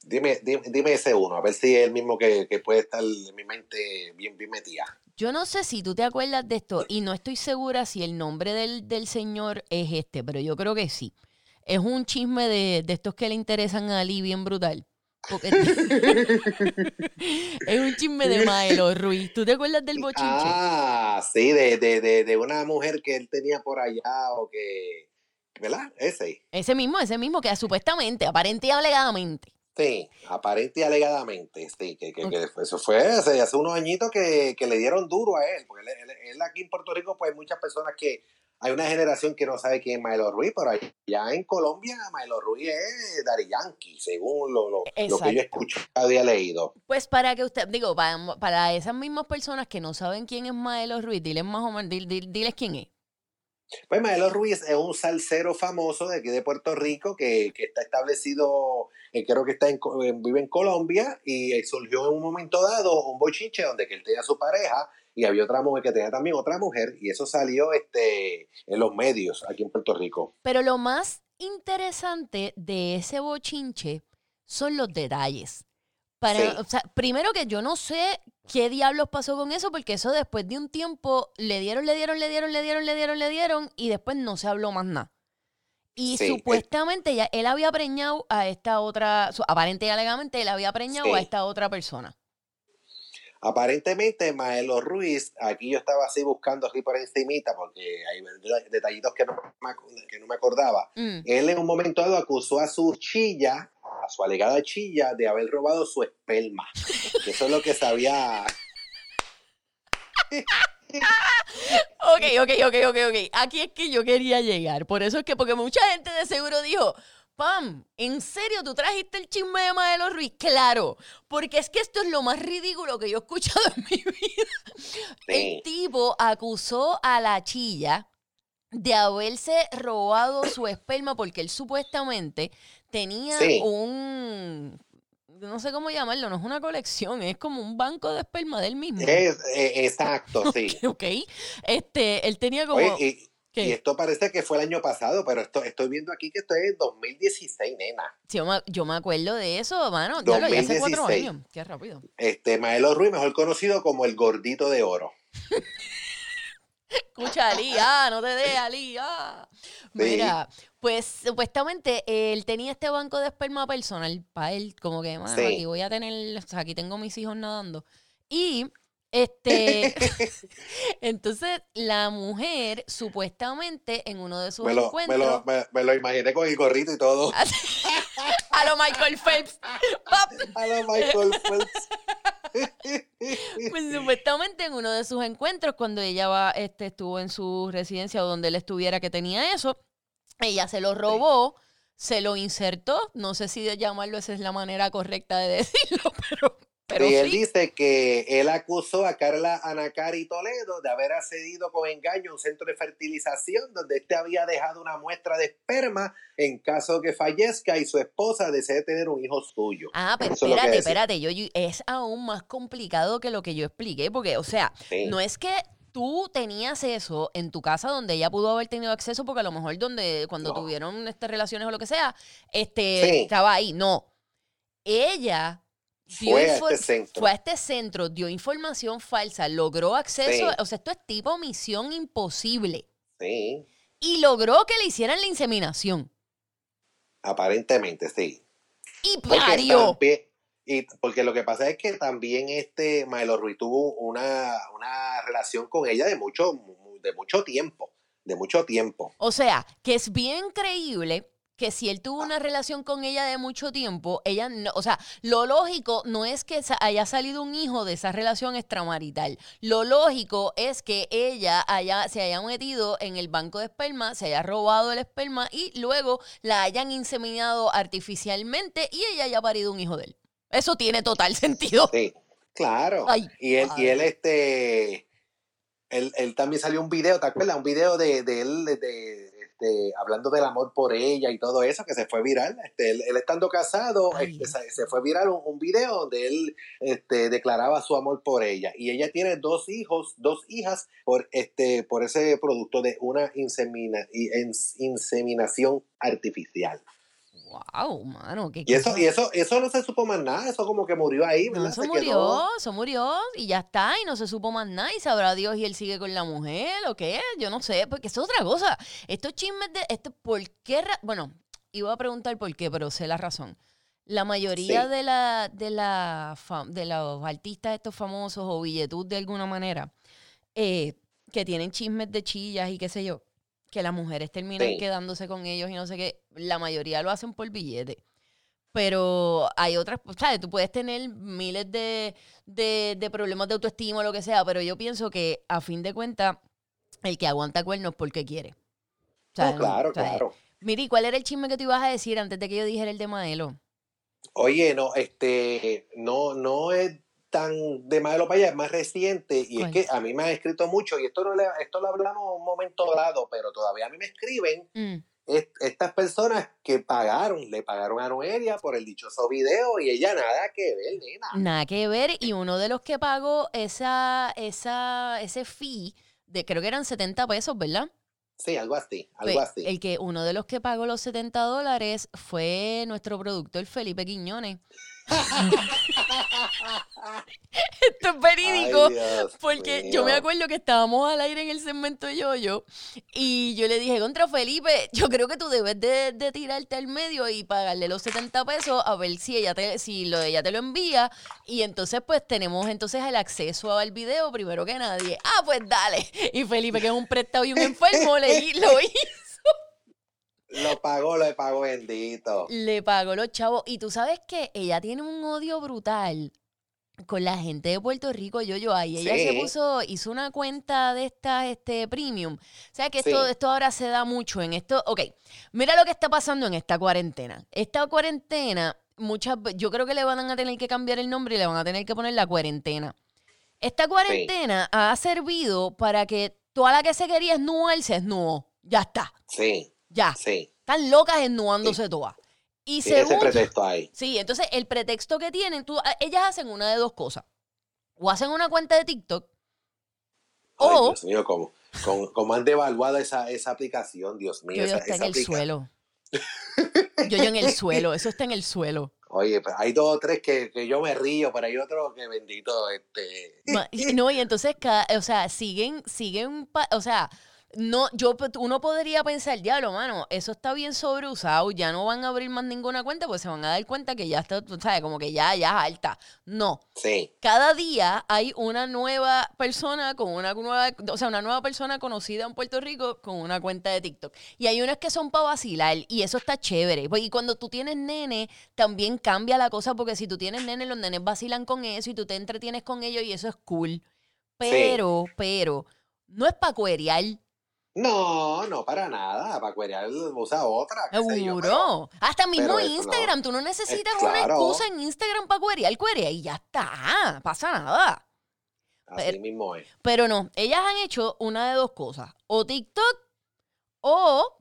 Dime, dime, dime ese uno, a ver si es el mismo que, que puede estar en mi mente bien, bien metida. Yo no sé si tú te acuerdas de esto, y no estoy segura si el nombre del, del señor es este, pero yo creo que sí. Es un chisme de, de estos que le interesan a Ali bien brutal. Porque es un chisme de Maelo Ruiz. ¿Tú te acuerdas del bochinche? Ah, sí, de, de, de, de una mujer que él tenía por allá o que, ¿verdad? Ese. Ese mismo, ese mismo que supuestamente, aparente y alegadamente. Sí, aparente y alegadamente, sí, que, que, que eso fue hace, hace unos añitos que, que le dieron duro a él, porque él, él- él aquí en Puerto Rico, pues hay muchas personas que, hay una generación que no sabe quién es Milo Ruiz, pero allá en Colombia Milo Ruiz es Dari Yankee, según lo, lo, lo que yo he Exacto. escuchado y he leído. Pues para que usted, digo, para, para esas mismas personas que no saben quién es Maelo Ruiz, diles más o menos, dil- dil- diles quién es. Pues Maelo Ruiz es un salsero famoso de aquí de Puerto Rico que, que está establecido, eh, creo que está en, eh, vive en Colombia y eh, surgió en un momento dado un bochinche donde que él tenía a su pareja y había otra mujer que tenía también otra mujer y eso salió este en los medios aquí en Puerto Rico. Pero lo más interesante de ese bochinche son los detalles. Para, Sí. o sea, primero que yo no sé qué diablos pasó con eso, porque eso después de un tiempo le dieron, le dieron, le dieron, le dieron, le dieron, le dieron, y después no se habló más nada. Y Sí, eh. supuestamente ya él había preñado a esta otra, aparente y alegadamente él había preñado a esta otra persona. Aparentemente Maelo Ruiz, aquí yo estaba así buscando así por encimita porque hay detallitos que no me, que no me acordaba. Mm. Él en un momento dado acusó a su chilla, a su alegada chilla, de haber robado su esperma. Eso es lo que sabía. Ok, ok, ok, ok, ok. Aquí es que yo quería llegar. Por eso es que, porque mucha gente de seguro dijo, Pam, ¿en serio tú trajiste el chisme de Maelo Ruiz? Claro, porque es que esto es lo más ridículo que yo he escuchado en mi vida. El tipo acusó a la chilla de haberse robado su esperma porque él supuestamente tenía Sí. un... No sé cómo llamarlo, no es una colección, es como un banco de esperma del mismo. Es, eh, exacto, sí. Ok. Este, él tenía como. Oye, y, ¿Qué? y esto parece que fue el año pasado, pero esto, estoy viendo aquí que esto es 2016, nena. Sí, yo, me, yo me acuerdo de eso, mano. Ya lo ya hace cuatro 2016. años. Qué rápido. Este, Maelo Ruiz, mejor conocido como el gordito de oro. Escucha, Ali, ah, no te dé, Ali, ah. Mira, pues supuestamente él tenía este banco de esperma personal para él, como que, mano, Sí. aquí voy a tener, o sea, aquí tengo mis hijos nadando. Y Este, entonces la mujer supuestamente en uno de sus Me lo, me, encuentros lo, me, me lo imaginé con el gorrito y todo. a lo Michael Phelps. A lo Michael Phelps. pues supuestamente en uno de sus encuentros cuando ella va, este, estuvo en su residencia o donde él estuviera que tenía eso, ella se lo robó. Se lo insertó, no sé si de llamarlo esa es la manera correcta de decirlo, pero, pero y él sí. dice que él acusó a Carla Anacari Toledo de haber accedido con engaño a un centro de fertilización donde este había dejado una muestra de esperma en caso que fallezca y su esposa desee tener un hijo suyo. Ah, pero Eso es espérate, decía. espérate, yo, yo- es aún más complicado que lo que yo expliqué, porque, o sea, Sí. no es que tú tenías eso en tu casa donde ella pudo haber tenido acceso, porque a lo mejor donde cuando No. tuvieron estas relaciones o lo que sea, este, Sí. estaba ahí. No. Ella Fue a este centro. fue a este centro, dio información falsa, logró acceso, Sí. o sea, esto es tipo misión imposible. Sí, Y logró que le hicieran la inseminación. aparentemente sí. Y parió. y porque lo que pasa es que también este Maelo Ruiz tuvo una, una relación con ella de mucho, de mucho tiempo. De mucho tiempo. O sea, que es bien creíble que si él tuvo una relación con ella de mucho tiempo, ella no, o sea, lo lógico no es que haya salido un hijo de esa relación extramarital. Lo lógico es que ella haya, se haya metido en el banco de esperma, se haya robado el esperma y luego la hayan inseminado artificialmente y ella haya parido un hijo de él. Eso tiene total sentido. Sí, claro. Ay, y él, y él este, él, él también salió un video, ¿te acuerdas? Un video de, de él de, de, este, hablando del amor por ella y todo eso que se fue viral. Este, él, él estando casado, este, se, se fue viral un, un video donde él este, declaraba su amor por ella. Y ella tiene dos hijos, dos hijas por este, por ese producto de una insemina, ins- inseminación artificial. Wow, mano, qué Y eso, cosa. y eso, eso no se supo más nada, eso como que murió ahí, No, ¿verdad? eso Se murió, quedó- eso murió y ya está, y no se supo más nada, y sabrá Dios y él sigue con la mujer o qué, yo no sé, porque eso es otra cosa. Estos chismes de, esto, ¿por qué? ra- Bueno, iba a preguntar por qué, pero sé la razón. La mayoría Sí. de, la, de, la de los artistas estos famosos o billetud de alguna manera, eh, que tienen chismes de chillas y qué sé yo, que las mujeres terminan Sí. quedándose con ellos y no sé qué, la mayoría lo hacen por billete. Pero hay otras, ¿sabes? Tú puedes tener miles de, de, de problemas de autoestima o lo que sea, pero yo pienso que a fin de cuentas, el que aguanta cuernos es porque quiere. No, claro, claro. Miri, ¿cuál era el chisme que tú ibas a decir antes de que yo dijera el de Maelo? Oye, no, este, no, no es tan de malo para allá, es más reciente y es que a mí me han escrito mucho y esto no le, esto lo hablamos un momento dado, pero todavía a mí me escriben Mm. est- estas personas que pagaron, le pagaron a Noelia por el dichoso video y ella nada que ver, nena. Nada que ver. Y uno de los que pagó esa, esa, ese fee, de, creo que eran 70 pesos, ¿verdad? Sí, algo así, algo Pues, así. El que uno de los que pagó los 70 dólares fue nuestro productor Felipe Quiñones. Esto es verídico. Ay, Dios Porque yo me acuerdo que estábamos al aire en el segmento Yoyo y yo le dije, contra Felipe, yo creo que tú debes de, de tirarte al medio y pagarle los 70 pesos a ver si ella te, si lo, ella te lo envía y entonces pues tenemos entonces el acceso al video primero que nadie. Ah, pues dale. Y Felipe, que es un prestado y un enfermo, le, lo hizo. Lo pagó, lo pagó bendito. Le pagó los chavos. Y tú sabes que ella tiene un odio brutal con la gente de Puerto Rico, yo, yo, ahí ella se puso, hizo una cuenta de estas, este, premium. O sea que esto, Sí. esto ahora se da mucho en esto. Ok, mira lo que está pasando en esta cuarentena. Esta cuarentena, muchas yo creo que le van a tener que cambiar el nombre y le van a tener que poner la cuarentena. Esta cuarentena ha servido para que toda la que se quería esnuar se esnuó. Ya está, Sí, ya. sí. Están locas esnuándose todas. Y Tiene ese pretexto ahí. Sí, entonces el pretexto que tienen, tú, ellas hacen una de dos cosas. O hacen una cuenta de TikTok, Ay, o Dios mío, cómo, cómo, cómo han devaluado esa, esa aplicación, Dios mío. yo, esa, está en el suelo. Yo, yo en el suelo, eso está en el suelo. Oye, pues hay dos o tres que, que yo me río, pero hay otro que bendito, este. No, y entonces, cada, o sea, siguen, siguen, o sea, no, yo, uno podría pensar, diablo, mano, eso está bien sobreusado, ya no van a abrir más ninguna cuenta, pues se van a dar cuenta que ya está, tú sabes, como que ya, ya es alta. No. Sí. Cada día hay una nueva persona con una nueva, o sea, una nueva persona conocida en Puerto Rico con una cuenta de TikTok. Y hay unas que son para vacilar, y eso está chévere. Pues, y cuando tú tienes nene, también cambia la cosa, porque si tú tienes nene, los nenes vacilan con eso y tú te entretienes con ellos, y eso es cool. Pero, pero, no es para cuerear. No, no, para nada. Para cuerear usa otra. yo, Seguro. Hasta mismo pero Instagram. no. Tú no necesitas una excusa en Instagram para cuerear, cuerea y ya está. Pasa nada. pero Así mismo es. Pero no, ellas han hecho una de dos cosas. O TikTok o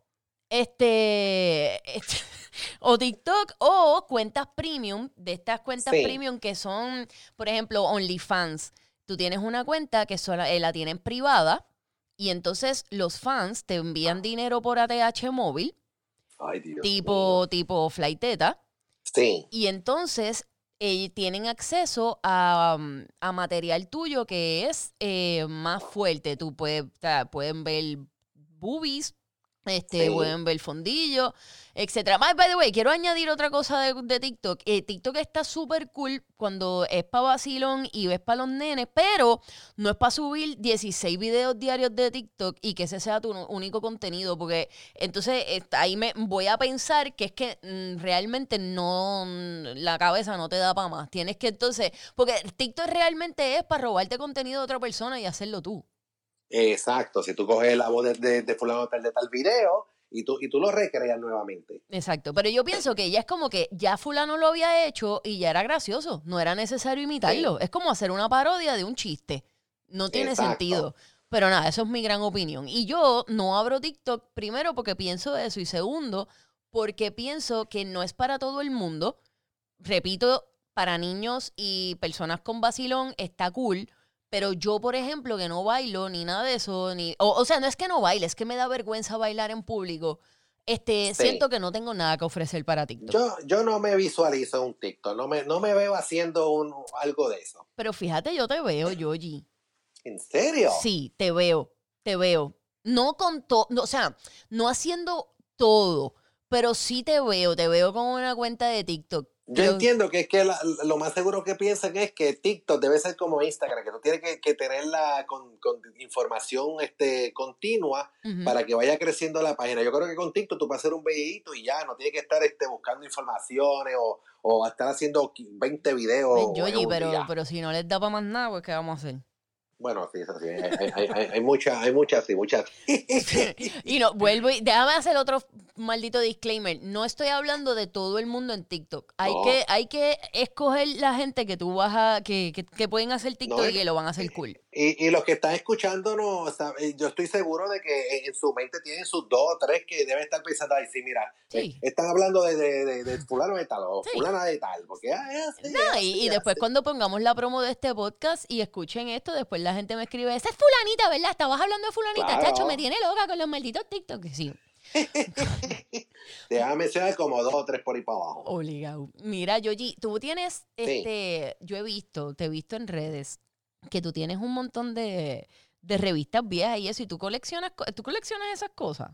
este, este, o TikTok o cuentas premium, de estas cuentas Sí. premium que son, por ejemplo, OnlyFans. Tú tienes una cuenta que sola- eh, la tienen privada y entonces los fans te envían dinero por ATH móvil, Ay, Dios. tipo, tipo flighteta, Sí. y entonces eh, tienen acceso a, um, a material tuyo que es eh, más fuerte. Tú puedes, o sea, pueden ver boobies, este, Sí. pueden ver fondillo, etcétera. Más, by the way, quiero añadir otra cosa de, de TikTok. Eh, TikTok está súper cool cuando es para vacilón y ves para los nenes, pero no es para subir 16 videos diarios de TikTok y que ese sea tu único contenido, porque entonces eh, ahí me voy a pensar que es que mm, realmente no, mm, la cabeza no te da para más. Tienes que entonces, porque TikTok realmente es para robarte contenido de otra persona y hacerlo tú. Exacto. Si tú coges la voz de, de, de fulano tal de tal video y tú, y tú lo recreas nuevamente. Exacto, pero yo pienso que ya es como que ya fulano lo había hecho y ya era gracioso, no era necesario imitarlo, es como hacer una parodia de un chiste, no tiene Exacto. sentido. Pero nada, eso es mi gran opinión. Y yo no abro TikTok, primero porque pienso eso y segundo porque pienso que no es para todo el mundo. Repito, para niños y personas con vacilón está cool, pero yo, por ejemplo, que no bailo ni nada de eso, ni o, o sea, no es que no baile, es que me da vergüenza bailar en público. Este, Sí. siento que no tengo nada que ofrecer para TikTok. Yo, yo no me visualizo un TikTok. No me, no me veo haciendo un, algo de eso. Pero fíjate, yo te veo, Yogi. ¿En serio? Sí, te veo, te veo. No con todo, o sea, no haciendo todo, pero sí te veo, te veo con una cuenta de TikTok. Yo Pero- entiendo que es que la- lo más seguro que piensan es que TikTok debe ser como Instagram, que tú tienes que, que tenerla con, con información este, continua para que vaya creciendo la página. Yo creo que con TikTok tú puedes hacer un videíto y ya, no tienes que estar este, buscando informaciones o, o estar haciendo 20 videos. Un pero, pero si no les da para más nada, pues ¿qué vamos a hacer? Bueno, sí, eso sí. Hay, hay, hay, hay- muchas, hay muchas, sí, muchas. y no, vuelvo y déjame hacer otro maldito disclaimer. No estoy hablando de todo el mundo en TikTok. Hay No. que, hay que escoger la gente que tú vas a, que, que, que pueden hacer TikTok No, y que lo van a hacer cool. Y, y los que están escuchando, no, sabe- yo estoy seguro de que en, su mente tienen sus dos o tres que deben estar pensando, ay, sí, mira, Sí. eh, están hablando de, de, de, de fulano de tal o Sí. fulana de tal, porque ah, así, No, y, así, y es después cuando pongamos la promo de este podcast y escuchen esto, después la gente me escribe, esa es fulanita, ¿verdad? Estabas hablando de fulanita, Claro. chacho, me tiene loca con los malditos TikTok. Sí, a mencionar como dos o tres por ahí para abajo. obligado. Mira, Yogi, tú tienes, este, yo he visto, te he visto en redes, que tú tienes un montón de, de revistas viejas y eso, y tú coleccionas, co- tú coleccionas esas cosas.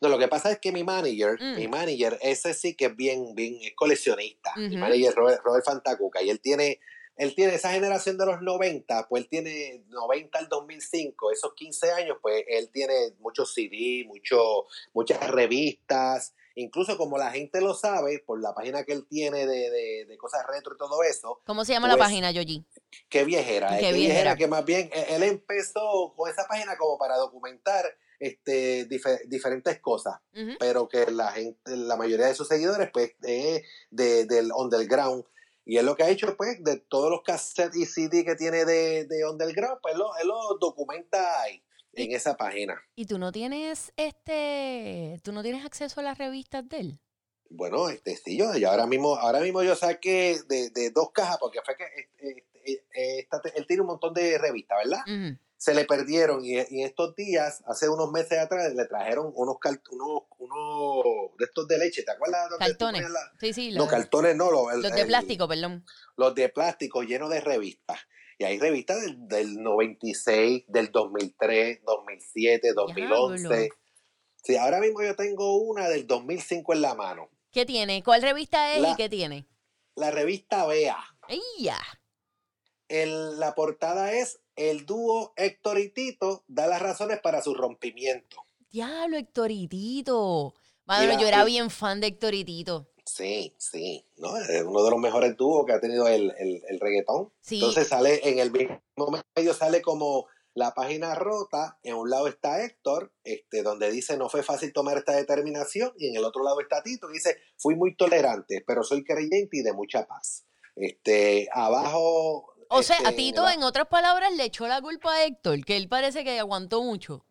No, lo que pasa es que mi manager, Mm. mi manager, ese sí que es bien, bien, es coleccionista. Mi manager Robert, Robert Fantacuca, y él tiene, él tiene esa generación de los 90, pues él tiene 90 al 2005, esos 15 años, pues él tiene muchos CD, mucho, muchas revistas, incluso como la gente lo sabe, por la página que él tiene de, de, de cosas retro y todo eso, ¿Cómo se llama la Pues, página, Yogi? qué viejera, Qué eh, qué viejera. viejera, que más bien eh, él empezó con esa página como para documentar este, dife- diferentes cosas pero que la gente, la mayoría de sus seguidores, pues, es de, del underground. Y él lo que ha hecho, pues, de todos los cassettes y CD que tiene de, de underground, pues lo, él lo documenta ahí, en esa página. ¿Y tú no tienes, este, tú no tienes acceso a las revistas de él? Bueno, este sí, yo, yo ahora mismo, ahora mismo yo saqué de, de dos cajas, porque fue que este, este, esta- él tiene un montón de revistas, ¿verdad? Ujú. Se le perdieron y, y estos días, hace unos meses atrás, le trajeron unos, unos, unos de estos de leche, ¿te acuerdas? Cartones. la- Sí, sí, No, la- cartones no, lo- el- los de el- plástico, perdón. los de plástico llenos de revistas. Y hay revistas del, del 96, del 2003, 2007, 2011. Diablo. Sí, ahora mismo yo tengo una del 2005 en la mano. ¿Qué tiene? ¿Cuál revista es y qué tiene? La revista Bea. ¡Ay, ya! El- la portada es el dúo Héctor y Tito da las razones para su rompimiento. Diablo, Hectoritito. Mano, Mira, yo era y- bien fan de Hectoritito. Sí, sí, ¿no? Es uno de los mejores dúos que ha tenido el, el, el reggaetón. Sí. Entonces sale en el mismo medio, sale como la página rota, en un lado está Héctor, este, donde dice no fue fácil tomar esta determinación, y en el otro lado está Tito, que dice fui muy tolerante, pero soy creyente y de mucha paz. Este, abajo... O sea, a este, Tito, en otras palabras, le echó la culpa a Héctor, que él parece que aguantó mucho.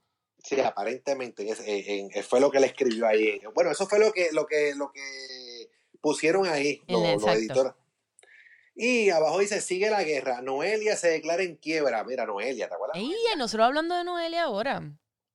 Sí, aparentemente es- en- en- fue lo que le escribió ahí. Bueno, eso fue lo que, lo que, lo que pusieron ahí los, los editores. Y abajo dice, sigue la guerra. Noelia se declara en quiebra. Mira, Noelia, ¿te acuerdas? Ey, nosotros hablando de Noelia ahora.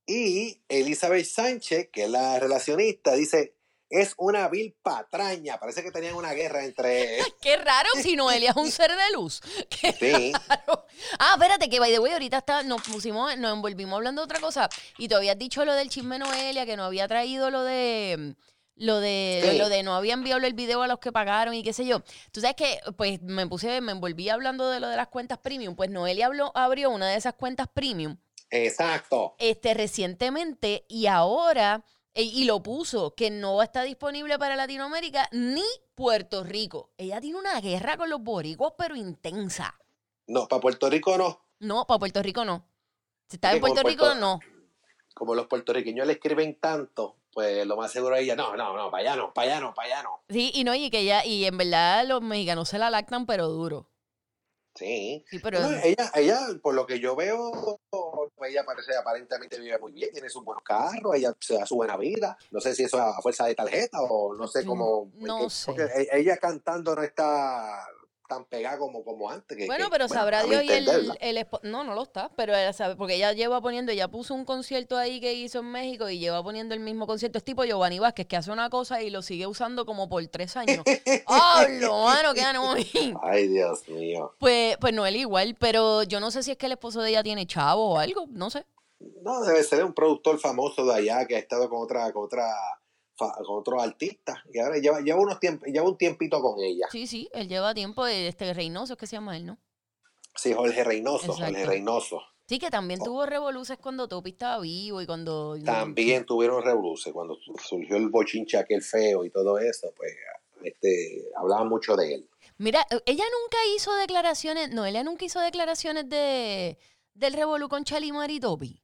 Y Elizabeth Sánchez, que es la relacionista, dice, es una vil patraña. Parece que tenían una guerra entre... Qué raro si Noelia es un ser de luz. Qué Sí, raro. Ah, espérate, que by the way, ahorita está, nos pusimos, nos envolvimos hablando de otra cosa. Y tú habías dicho lo del chisme Noelia, que no había traído lo de lo de Sí. lo de no había enviado el video a los que pagaron y qué sé yo. Tú sabes que pues me puse, me envolví hablando de lo de las cuentas premium. Pues Noelia habló, abrió una de esas cuentas premium exacto. este recientemente y ahora y lo puso que no está disponible para Latinoamérica ni Puerto Rico. Ella tiene una guerra con los boricuas pero intensa. No, para Puerto Rico no. No, para Puerto Rico no. Si está Es en Puerto Rico, no. Como los puertorriqueños le escriben tanto, pues lo más seguro es ella, no, no, no, para allá no, para allá no, para allá no. Sí, y no, y que ella, y en verdad los mexicanos se la lactan, pero duro. Sí. Sí, pero No, ella, ella, por lo que yo veo, ella parece aparentemente vive muy bien, tiene sus buenos carros, ella se da su buena vida. No sé si eso es a fuerza de tarjeta o no sé cómo. No porque- sé. Porque e- ella cantando no está tan pegada como, como antes. que- Bueno, que, pero sabrá Dios y el, el No, no lo está, pero ella sabe, porque ella lleva poniendo, ella puso un concierto ahí que hizo en México y lleva poniendo el mismo concierto. Es tipo Giovanni Vázquez, que hace una cosa y lo sigue usando como por tres años. ¡Hablo, mano! ¡Qué annoying! Ay, Dios mío. Pues, pues no, él igual, pero yo no sé si es que el esposo de ella tiene chavo o algo, no sé. No, debe ser un productor famoso de allá que ha estado con otra, con otra, con otros artistas. Y ahora lleva, lleva unos tiemp- lleva un tiempito con ella. Sí, sí, él lleva tiempo, este Reynoso es que se llama él, ¿no? Sí, Jorge Reynoso, Jorge. Reynoso. Sí, que también tuvo revoluces cuando Topi estaba vivo y cuando... También tuvieron revoluciones cuando surgió el bochinche aquel feo y todo eso, pues este, hablaban mucho de él. Mira, eh, ella nunca hizo declaraciones, no, ella nunca hizo declaraciones de del revolú con Chalimar y Topi.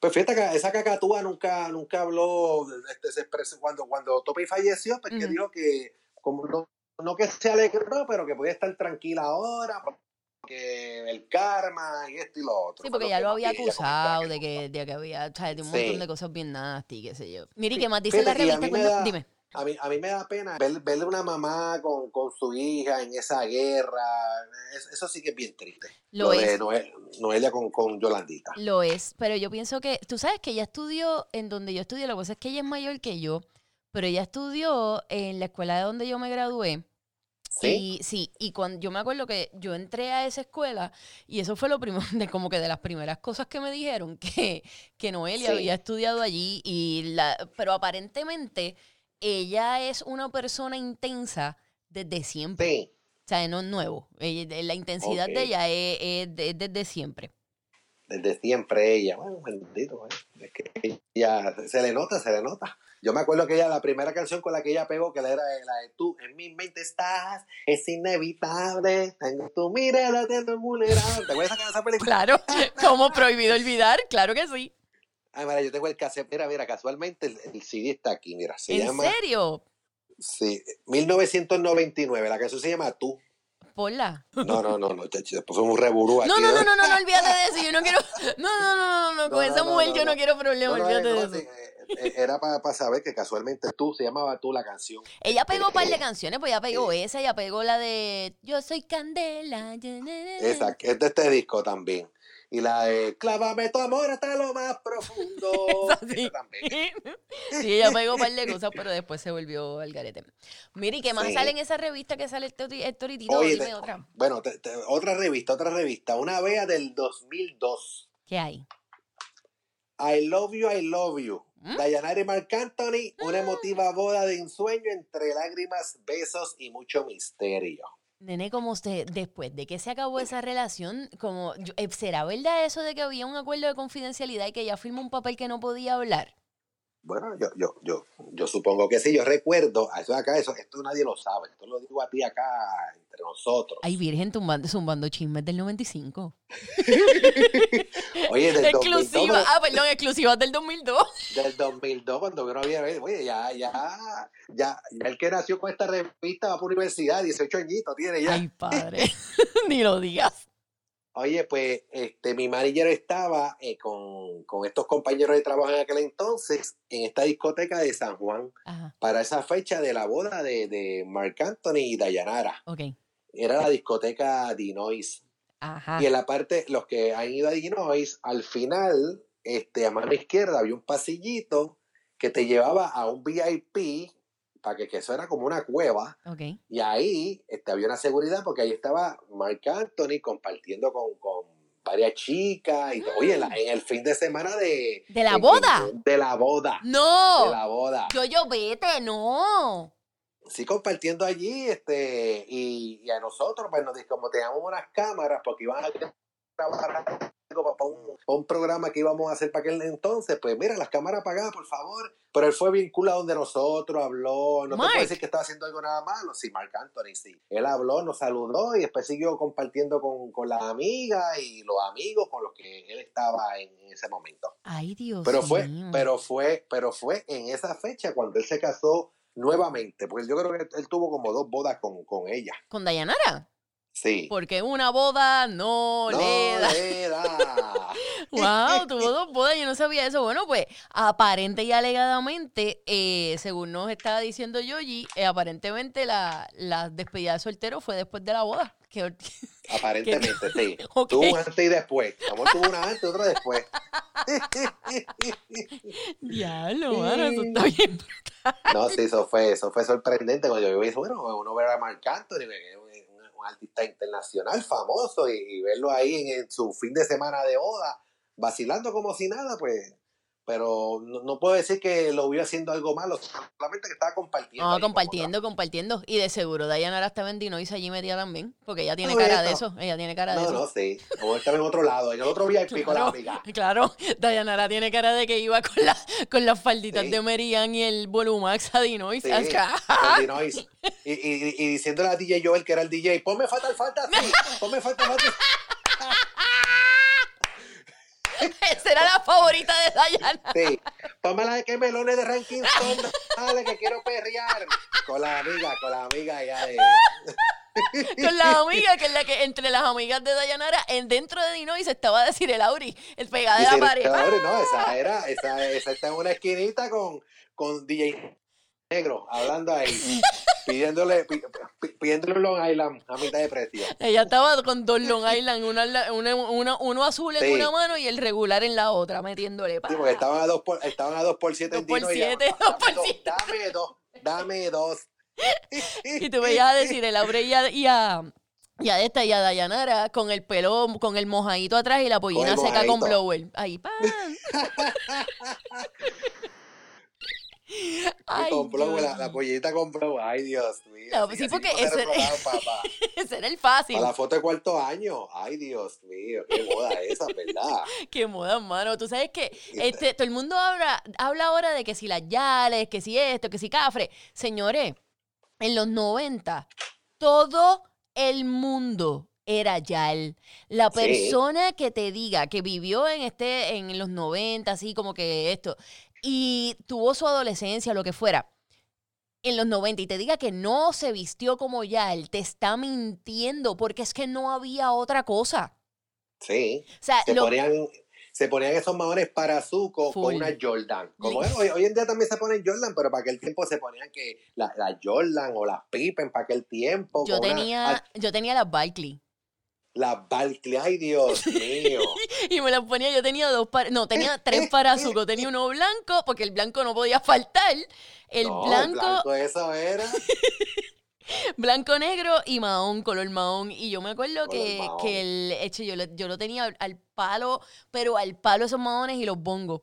Pues fíjate que esa cacatúa nunca, nunca habló, este, se expresó cuando, cuando Topi falleció, porque Ujú. dijo que como no, no que se alegró, pero que podía estar tranquila ahora, porque el karma y esto y lo otro. Sí, porque que ya lo había acusado que- de que, de que había, o sea, de un Sí. montón de cosas bien nasty, qué sé yo. Mire, ¿y Sí, qué más dice la fíjate, revista? da- Dime. A mí, a mí me da pena ver, verle una mamá con, con su hija en esa guerra. Es- Eso sí que es bien triste. Lo de es. Noel- Noelia con, con Yolandita. Lo es, pero yo pienso que, tú sabes que ella estudió en donde yo estudié, lo que pasa es que ella es mayor que yo, pero ella estudió en la escuela de donde yo me gradué. ¿Sí? Y sí, y cuando yo me acuerdo que yo entré a esa escuela y eso fue lo primero, de como que de las primeras cosas que me dijeron, que, que Noelia Sí. había estudiado allí, y la, pero aparentemente ella es una persona intensa desde siempre. Sí. O sea, no es nuevo. La intensidad de ella es, es de- es desde siempre. Desde siempre ella. Bueno, bendito. ¿eh? Es que ella, se le nota, se le nota. Yo me acuerdo que ella, la primera canción con la que ella pegó, que la era la de tú, en mi mente estás, es inevitable, tengo tu mirada, tengo vulnerable. ¿Te acuerdas de esa película? Claro, como prohibido olvidar, claro que sí. Ay, mira, yo tengo el cassette. Mira, mira, casualmente el, el CD está aquí, mira. Se ¿En llama. serio? Sí, 1999. La canción se llama Tú. Ponla. No, no, no, no, chachi, después fue un reburú aquí. No, no, no, no, no, no, olvídate de eso. Yo no quiero. No, no, no, no, no. Con No, esa no, mujer yo no quiero problema, No, no, olvídate de eso. eh, eh, Era para saber que casualmente tú, se llamaba tú la canción. Ella pegó un par de canciones, pues ella pegó esa, ella pegó la de Yo soy Candela. Que es de este disco también. Y la de Clávame tu amor hasta lo más profundo. Sí. también. sí, ella pegó un par de cosas, pero después se volvió al garete. Mire, ¿qué más Sí. sale en esa revista que sale el el toritito? Oye, Dime te- otra. bueno, te- te- otra revista, otra revista, una vea del 2002. ¿Qué hay? I love you, I love you. ¿Mm? Dayanara y Marc Anthony, una emotiva boda de ensueño entre lágrimas, besos y mucho misterio. Nene, como usted, después de que se acabó esa relación, como eh, ¿será verdad eso de que había un acuerdo de confidencialidad y que ella firmó un papel que no podía hablar? Bueno, yo, yo, yo, yo supongo que sí, yo recuerdo, eso acá, eso, esto nadie lo sabe, esto lo digo a ti acá entre nosotros. Ay, virgen, tumbando, zumbando chismes del 95. Oye, del 2002, Exclusiva, ah, perdón, exclusivas del 2002. del 2002, cuando uno había, oye, ya, ya, ya, ya el que nació con esta revista va por universidad, 18 añitos tiene ya. Ay, padre, ni lo digas. Oye, pues este, mi manager estaba eh, con, con estos compañeros de trabajo en aquel entonces en esta discoteca de San Juan Ajá, para esa fecha de la boda de, de Marc Anthony y Dayanara. ok. Era la discoteca Dinois. Ajá. Y en la parte, los que han ido a Dinois, al final, este, a mano izquierda había un pasillito que te llevaba a un VIP, para que, que eso era como una cueva. Y ahí este, había una seguridad porque ahí estaba Marc Anthony compartiendo con, con varias chicas. Y, oye, en, la- en el fin de semana de... ¿De la boda? De la boda. ¡No! De la boda. Yo, yo, vete, no. Sí, compartiendo allí, este, y, y a nosotros, pues nos como teníamos unas cámaras, porque iban a para un, para un programa que íbamos a hacer para aquel entonces, pues mira, las cámaras apagadas, por favor. Pero él fue a donde nosotros, habló, no te Mark. puedo decir que estaba haciendo algo nada malo, sí, Marc Anthony, sí. Él habló, nos saludó y después siguió compartiendo con, con las amigas y los amigos con los que él estaba en ese momento. Ay, Dios Pero fue, mío. pero fue, pero fue en esa fecha cuando él se casó nuevamente, porque yo creo que él tuvo como dos bodas con, con ella. ¿Con Dayanara? Sí. Porque una boda no, no le da. le da. Wow, tuvo dos bodas, yo no sabía eso. Bueno, pues aparente y alegadamente, eh, según nos estaba diciendo Yogi, eh, aparentemente la, la despedida de soltero fue después de la boda. Que, Aparentemente, sí. Ok. Tuvo antes y después. Amor tuvo una antes y otra después. diablo, mano, eso está bien. No, sí, eso fue, eso fue sorprendente cuando yo vi, bueno, uno ver a Marc Anthony, un, artista internacional famoso, y, y verlo ahí en, en su fin de semana de boda, vacilando como si nada, pues, pero no, no puedo decir que lo vio haciendo algo malo, solamente que estaba compartiendo. No, compartiendo, compartiendo. Y de seguro Dayanara estaba en Dinois allí metida también, porque ella tiene No, cara de no. eso. Ella tiene cara de No, eso. no, sí. O estaba en otro lado, en el otro VIP con la amiga. Claro, Dayanara tiene cara de que iba con, la, con las falditas Sí. de Merian y el Volumax a Dinois. Sí, acá. Dinois. Y, y, y diciéndole a DJ Joel, que era el DJ, ponme Fatal Fantasy, ponme Fatal Fantasy. Esa era la favorita de Dayana. Sí, ponme la de que melones de Ranking Stone, dale que quiero perrear. Con la amiga, con la amiga ya de... Con las amigas, que es la que entre las amigas de Dayanara, en dentro de Dinois estaba a decir el Auri, el pegada de la pared. "Cabrón, no, esa era, esa, esa está en una esquinita con, con DJ Negro, hablando ahí, pidiéndole, pi- pi- pidiéndole un Long Island a mitad de precio. Ella estaba con dos Long Island, una, uno azul en Sí. una mano y el regular en la otra, metiéndole. Sí, porque estaban a dos por, estaban a dos por siete Dos en por Dino y siete, dame dos por siete. Dame dos, dame dos. Y tú veías a decir el Aure y a, y a, y a esta y a Dayanara con el pelo, con el mojadito atrás y la pollina seca con blower. Ahí, pan. Ay, Dios la, pollita blow. Ay, Dios mío. No, así- sí, porque se ese- era el fácil. A la foto de cuarto año. Ay, Dios mío, qué boda esa, ¿verdad? Qué moda, mano. Tú sabes que este, todo el mundo habla, habla ahora de que si las yales, que si esto, que si cafre. Señores, en los 90, todo el mundo era yal. La Sí. persona que te diga que vivió en este, en los 90, así como que esto, y tuvo su adolescencia, lo que fuera, en los 90 y te diga que no se vistió como yal, te está mintiendo porque es que no había otra cosa. Sí. O sea, Se lo- ponían, se ponían esos maones para Zuko Full. con una Jordan. Como hoy, hoy en día también se ponen Jordan, pero para aquel tiempo se ponían que la, la Jordan o las Pippen para aquel tiempo. Yo con una- tenía, yo tenía las Barkley. La Barclay, ay Dios mío. y me las ponía, yo tenía dos pares, no, tenía tres para azúcar, tenía uno blanco, porque el blanco no podía faltar. El No, blanco, blanco eso era. blanco, negro y mahón, color mahón. Y yo me acuerdo que, que el hecho, yo, yo lo tenía al, al palo, pero al palo esos mahones y los bongos.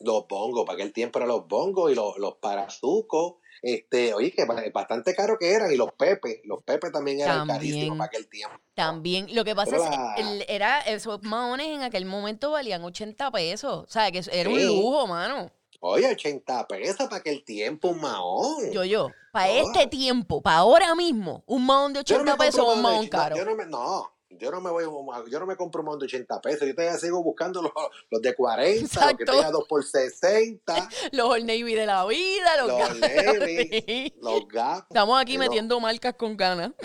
Los bongos, para aquel tiempo eran los bongos y los, los parazucos. Este, oye, que ba- bastante caro que eran. Y los pepes. Los pepes también eran También. carísimos para aquel tiempo. También, lo que pasa Pero es que la- el- era, esos mahones en aquel momento valían 80 pesos. O sea, que era un lujo, mano. Oye, 80 pesos para aquel tiempo, un mahón. Yo, yo, para este tiempo, para ahora mismo, un mahón de Yo no 80 me pesos es un mahón de- caro. Yo no, me, no, yo no me voy, yo no me compro un de 80 pesos. Yo todavía sigo buscando los, los de 40, los que tengan 2 por 60, Los Old Navy de la vida, los, Los. Navy. Los Gap. Estamos aquí No. metiendo marcas con ganas.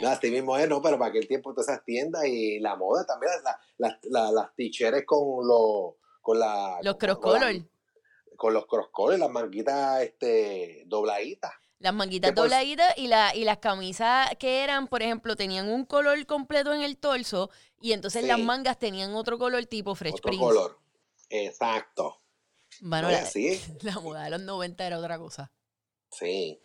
no, así mismo es, no, pero para aquel tiempo todas esas tiendas y la moda también, las, las, las, las t-shirts con los con la, Los cross color. con los cross color, las manguitas este, dobladitas. Las manguitas dobladitas y, la, y las camisas que eran, por ejemplo, tenían un color completo en el torso y entonces Sí. las mangas tenían otro color tipo Fresh otro Prince. color. Exacto. Bueno, Oye, la, sí. la moda de los 90 era otra cosa. Sí.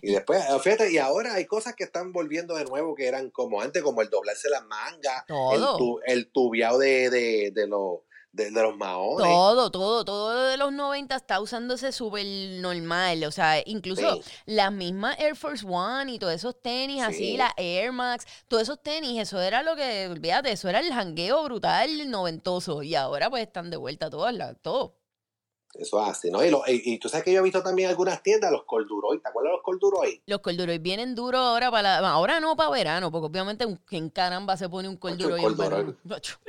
Y después, eh, fíjate, y ahora hay cosas que están volviendo de nuevo que eran como antes, como el doblarse las mangas, el, tu- el tubiado de, de, de, los, de, de los maones. Todo, todo, todo de los 90 está usándose súper normal. O sea, incluso Sí. las mismas Air Force One y todos esos tenis así, Sí. la Air Max, todos esos tenis, eso era lo que, olvídate, eso era el jangueo brutal noventoso. Y ahora pues están de vuelta todas las, todo. Eso así, ¿no? Y, lo- y, y tú sabes que yo he visto también algunas tiendas, los corduroy. ¿Te acuerdas de los corduroy? Los corduroy vienen duros ahora para la- ahora no para verano, porque obviamente en caramba se pone un corduroy.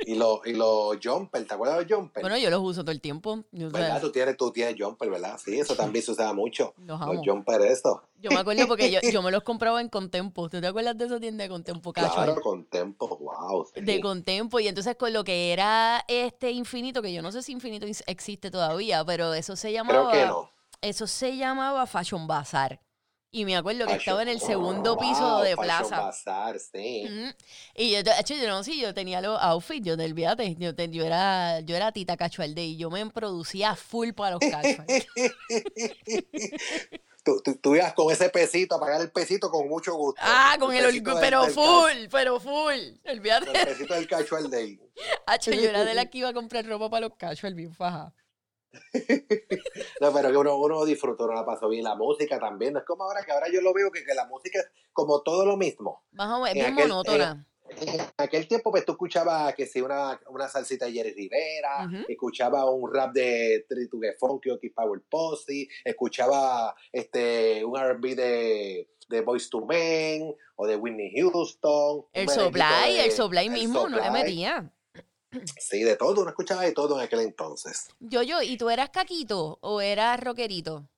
Y los, y los jumper, ¿te acuerdas de los jumper? Bueno, yo los uso todo el tiempo. ¿Verdad? Tú tienes, tú tienes jumper, ¿verdad? Sí, eso también se usaba mucho. los jumper, eso. Yo me acuerdo porque yo, yo me los compraba en Contempo. ¿Tú te acuerdas de esa tienda de Contempo Casual? Claro, con tempo, wow. sí. de Contempo y entonces con lo que era este infinito, que yo no sé si infinito existe todavía, pero eso se llamaba Creo que no. eso se llamaba Fashion Bazar. Y me acuerdo que estaba en el segundo piso de Fashion plaza. Bazaar, sí. Y yo, hecho, yo no sé, yo tenía los outfits, yo te olvídate, yo, yo era, yo era tita casual de y yo me producía full para los casual. tú, tú, tú ibas con ese pesito, a pagar el pesito con mucho gusto. Ah, con el orgullo, del- pero del full, pero full. Olvídate. El pesito del casual day. Yo era de la que iba a comprar ropa para los casual bien faja. No, pero que uno, uno disfrutó, uno la pasó bien. La música también. No es como ahora que ahora yo lo veo que, que la música es como todo lo mismo. Más o menos, bien aquel- monótona. En aquel tiempo, pues tú escuchabas que si una, una salsita de Jerry Rivera, Ujú. escuchaba un rap de Tritugue Funky o Power Posse, escuchaba este, un RB de, de Boys to Men o de Whitney Houston. El de- el Soplay mismo, no le metía. Sí, de todo, uno escuchaba de todo en aquel entonces. Yo, yo, ¿y tú eras caquito o eras rockerito?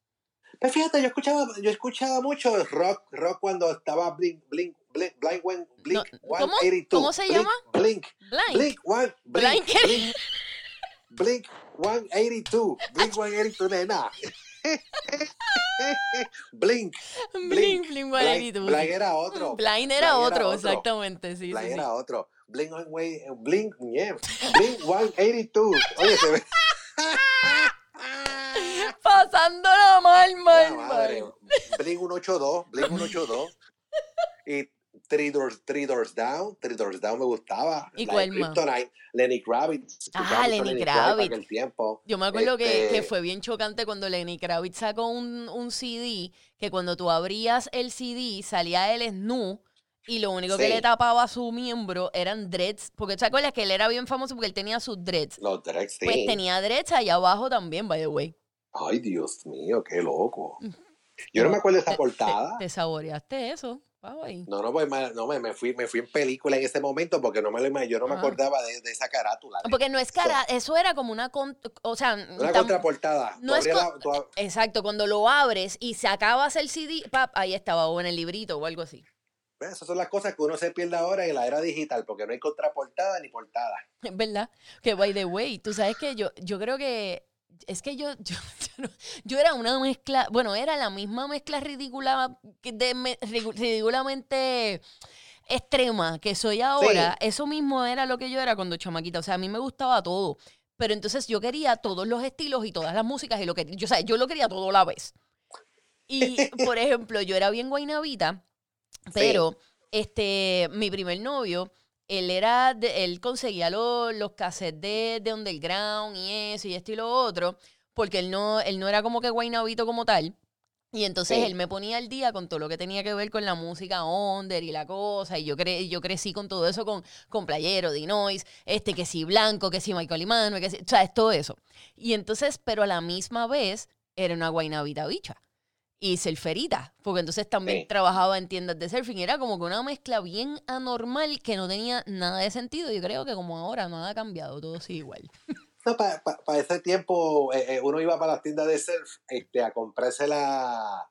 Pues fíjate, yo escuchaba, yo escuchaba mucho rock, rock cuando estaba Blink, Blink, Blink, Blink, One- Blink ¿cómo? 182. ¿Cómo se Blink, llama? Blink, Blind. Blink, one, Blink, Blink. Blink, Blink 182. Blink 182, nena. Blink. Blink, Blink, Blind, 182. Blind era otro. Blind era otro, exactamente, sí, Blind era otro. Blink, way- Blink, yeah. Blink 182. Oye, se ve. Pasándola mal, mal, madre. mal. Blink 182, Blink 182. Y Three Doors, Three Doors Down, Three Doors Down me gustaba. ¿Y cuál más? Lenny Kravitz. Ah, Lenny para Kravitz. aquel tiempo. Yo me acuerdo que, Este- que fue bien chocante cuando Lenny Kravitz sacó un, un CD, que cuando tú abrías el CD salía el snu y lo único que le tapaba a su miembro eran dreads, porque ¿te acuerdas que él era bien famoso porque él tenía sus dreads? Los Drex, sí. Pues tenía dreads allá abajo también, by the way. Ay, Dios mío, qué loco. Yo no me acuerdo de esa Te- portada. Te, te saboreaste eso, wow, ahí. No, no, pues, no me, me fui, me fui en película en ese momento porque no me lo yo no me Ah. acordaba de, de esa carátula. Porque no es cara, eso era como una, con- o sea, Una tam- contraportada. no es con- la- tú ab- exacto, cuando lo abres y sacabas el CD, pap, ahí estaba, o en el librito o algo así. ¿Ves? Esas son las cosas que uno se pierde ahora en la era digital porque no hay contraportada ni portada. Es verdad. Que by the way, tú sabes que yo, yo creo que es que yo, yo, yo era una mezcla, bueno, era la misma mezcla ridícula, de, me- ridículamente extrema que soy ahora. Eso mismo era lo que yo era cuando chamaquita. O sea, a mí me gustaba todo. Pero entonces yo quería todos los estilos y todas las músicas y lo que yo, o sea, yo lo quería todo a la vez. Y, por ejemplo, yo era bien guainavita, pero este, mi primer novio, él era, de- él conseguía lo- los cassettes de, de underground y eso y esto y lo otro, porque él no, él no era como que guainavito como tal. Y entonces Sí. él me ponía al día con todo lo que tenía que ver con la música under y la cosa. Y yo, cre yo crecí con todo eso, con, con Playero, Dinois, este, que si Blanco, que si Michael Imano, que si, o sea, es todo eso. Y entonces, pero a la misma vez, era una guainavita bicha. Y surferita, porque entonces también Sí. trabajaba en tiendas de surfing. Era como que una mezcla bien anormal que no tenía nada de sentido. Yo creo que como ahora nada ha cambiado, todo sigue igual. No, para ese tiempo eh, eh, uno iba para las tiendas de surf este, a comprarse la,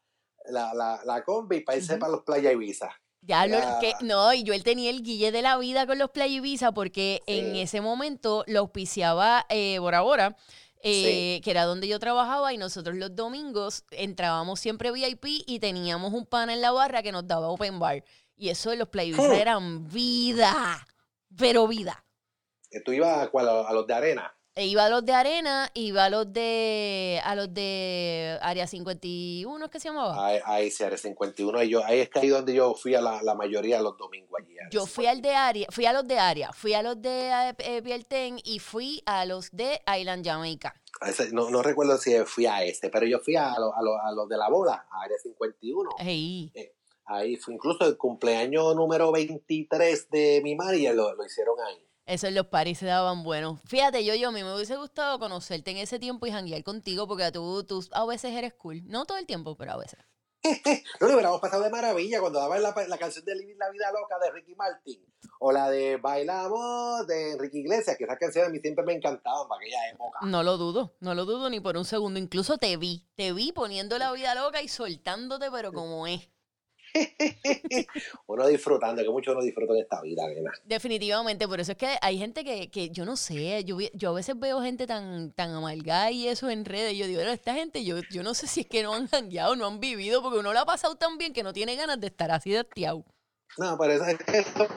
la, la, la combi para irse para los Playa Ibiza. Ya lo Ya. que no, y yo él tenía el guille de la vida con los Play Ibiza porque en ese momento lo auspiciaba eh, Bora Bora, eh, Sí. que era donde yo trabajaba y nosotros los domingos entrábamos siempre VIP y teníamos un pana en la barra que nos daba open bar. Y eso de los Play Ibiza Hmm. eran vida, pero vida. Tú ibas a los de arena. E iba a los de arena, iba a los de a los de área 51, ¿es que se llamaba? Ahí, ahí sí, Área 51. Y yo, ahí es que ahí donde yo fui a la, la mayoría de los domingos allí. Yo fui al de área, fui a los de área, fui a los de eh, eh, Pierten y fui a los de Island Jamaica. 51. No, no recuerdo si fui a este, pero yo fui a, los a, los- a los de la bola, a Área 51. Ey, Ahí fue incluso el cumpleaños número 23 de mi manager, lo, lo hicieron ahí. Esos los paris se daban buenos. Fíjate, yo, yo, a mí me hubiese gustado conocerte en ese tiempo y janguear contigo porque tú, tú a veces eres cool. No todo el tiempo, pero a veces. No, lo hubiéramos pasado de maravilla cuando daban la, la canción de Vivir la Vida Loca de Ricky Martin o la de Bailamos de Enrique Iglesias, que esas canciones a mí siempre me encantaban para aquella época. No lo dudo, no lo dudo ni por un segundo. Incluso te vi, te vi poniendo la vida loca y soltándote, pero como es. Uno disfrutando, que mucho uno disfruta en esta vida, nena. Definitivamente, por eso es que hay gente que, que yo no sé, yo, yo a veces veo gente tan, tan amargada y eso en redes, y yo digo, "Bueno, esta gente, yo, yo no sé si es que no han jangueado, no han vivido, porque uno lo ha pasado tan bien que no tiene ganas de estar así de hastiado. No, pero esas esas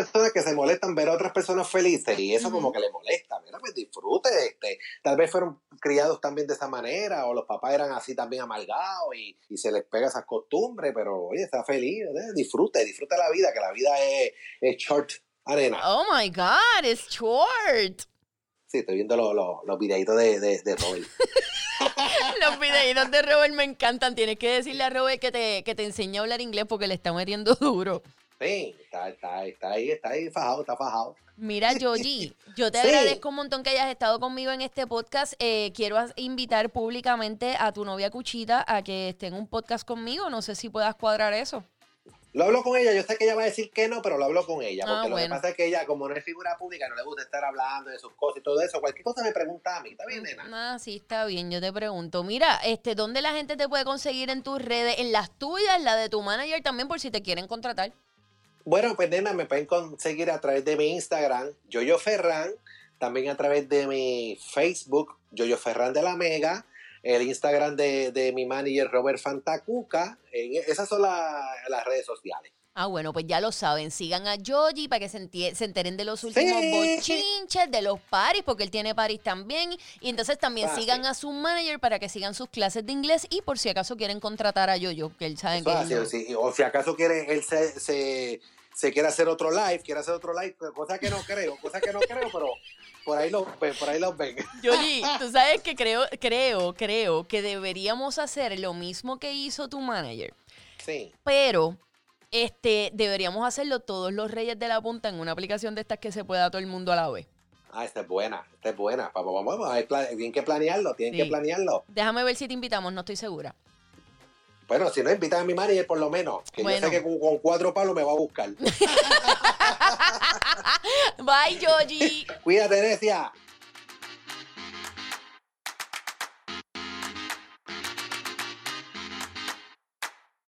personas que se molestan ver a otras personas felices y eso como que le molesta. Mira, pues disfrute. Este, tal vez fueron criados también de esa manera o los papás eran así también amargados y, y se les pega esas costumbres, pero oye, está feliz. ¿eh? Disfrute, disfruta la vida, que la vida es, es short, arena. Oh my God, it's short. Sí, estoy viendo los, los, los videitos de, de, de Robert. Los videitos de Robert me encantan. Tienes que decirle a Robert que te, que te enseñe a hablar inglés porque le está metiendo duro. Sí, está, está, está ahí, está ahí fajado, está fajado. Mira, Yogi, yo te Sí. agradezco un montón que hayas estado conmigo en este podcast. Eh, quiero invitar públicamente a tu novia Cuchita a que esté en un podcast conmigo. No sé si puedas cuadrar eso. Lo hablo con ella, yo sé que ella va a decir que no, pero lo hablo con ella, Ah, porque lo bueno. que pasa es que ella, como no es figura pública, no le gusta estar hablando de sus cosas y todo eso. Cualquier cosa me pregunta a mí, ¿está bien, nena? Ah, sí, está bien. Yo te pregunto. Mira, este, ¿dónde la gente te puede conseguir en tus redes? En las tuyas, la de tu manager también, por si te quieren contratar. Bueno, pues nena, me pueden conseguir a través de mi Instagram, Yoyo Ferran, también a través de mi Facebook, Yoyo Ferran de la Mega, el Instagram de, de mi manager Robert Fantacuca, esas son la- las redes sociales. Ah, bueno, pues ya lo saben. Sigan a Yogi para que se, se enteren de los últimos Sí. bochinches, de los paris, porque él tiene paris también. Y entonces también Fácil. sigan a su manager para que sigan sus clases de inglés y por si acaso quieren contratar a Yoyo, que él sabe que es él no- o si, acaso quiere, él se, se, se quiere hacer otro live, quiere hacer otro live, cosa que no creo, cosa que no creo, pero por ahí los ven, por ahí los ven. Yogi, tú sabes que creo, creo, creo que deberíamos hacer lo mismo que hizo tu manager, Sí. pero este deberíamos hacerlo todos los reyes de la punta en una aplicación de estas que se pueda todo el mundo a la vez. Ah, esta es buena, esta es buena. Vamos, vamos, vamos, tienen que planearlo, tienen Sí. que planearlo. Déjame ver si te invitamos, no estoy segura. Bueno, si no invitan a mi manager por lo menos, que Bueno. yo sé que con, con cuatro palos me va a buscar. Bye, Yogi. Cuídate, Necia.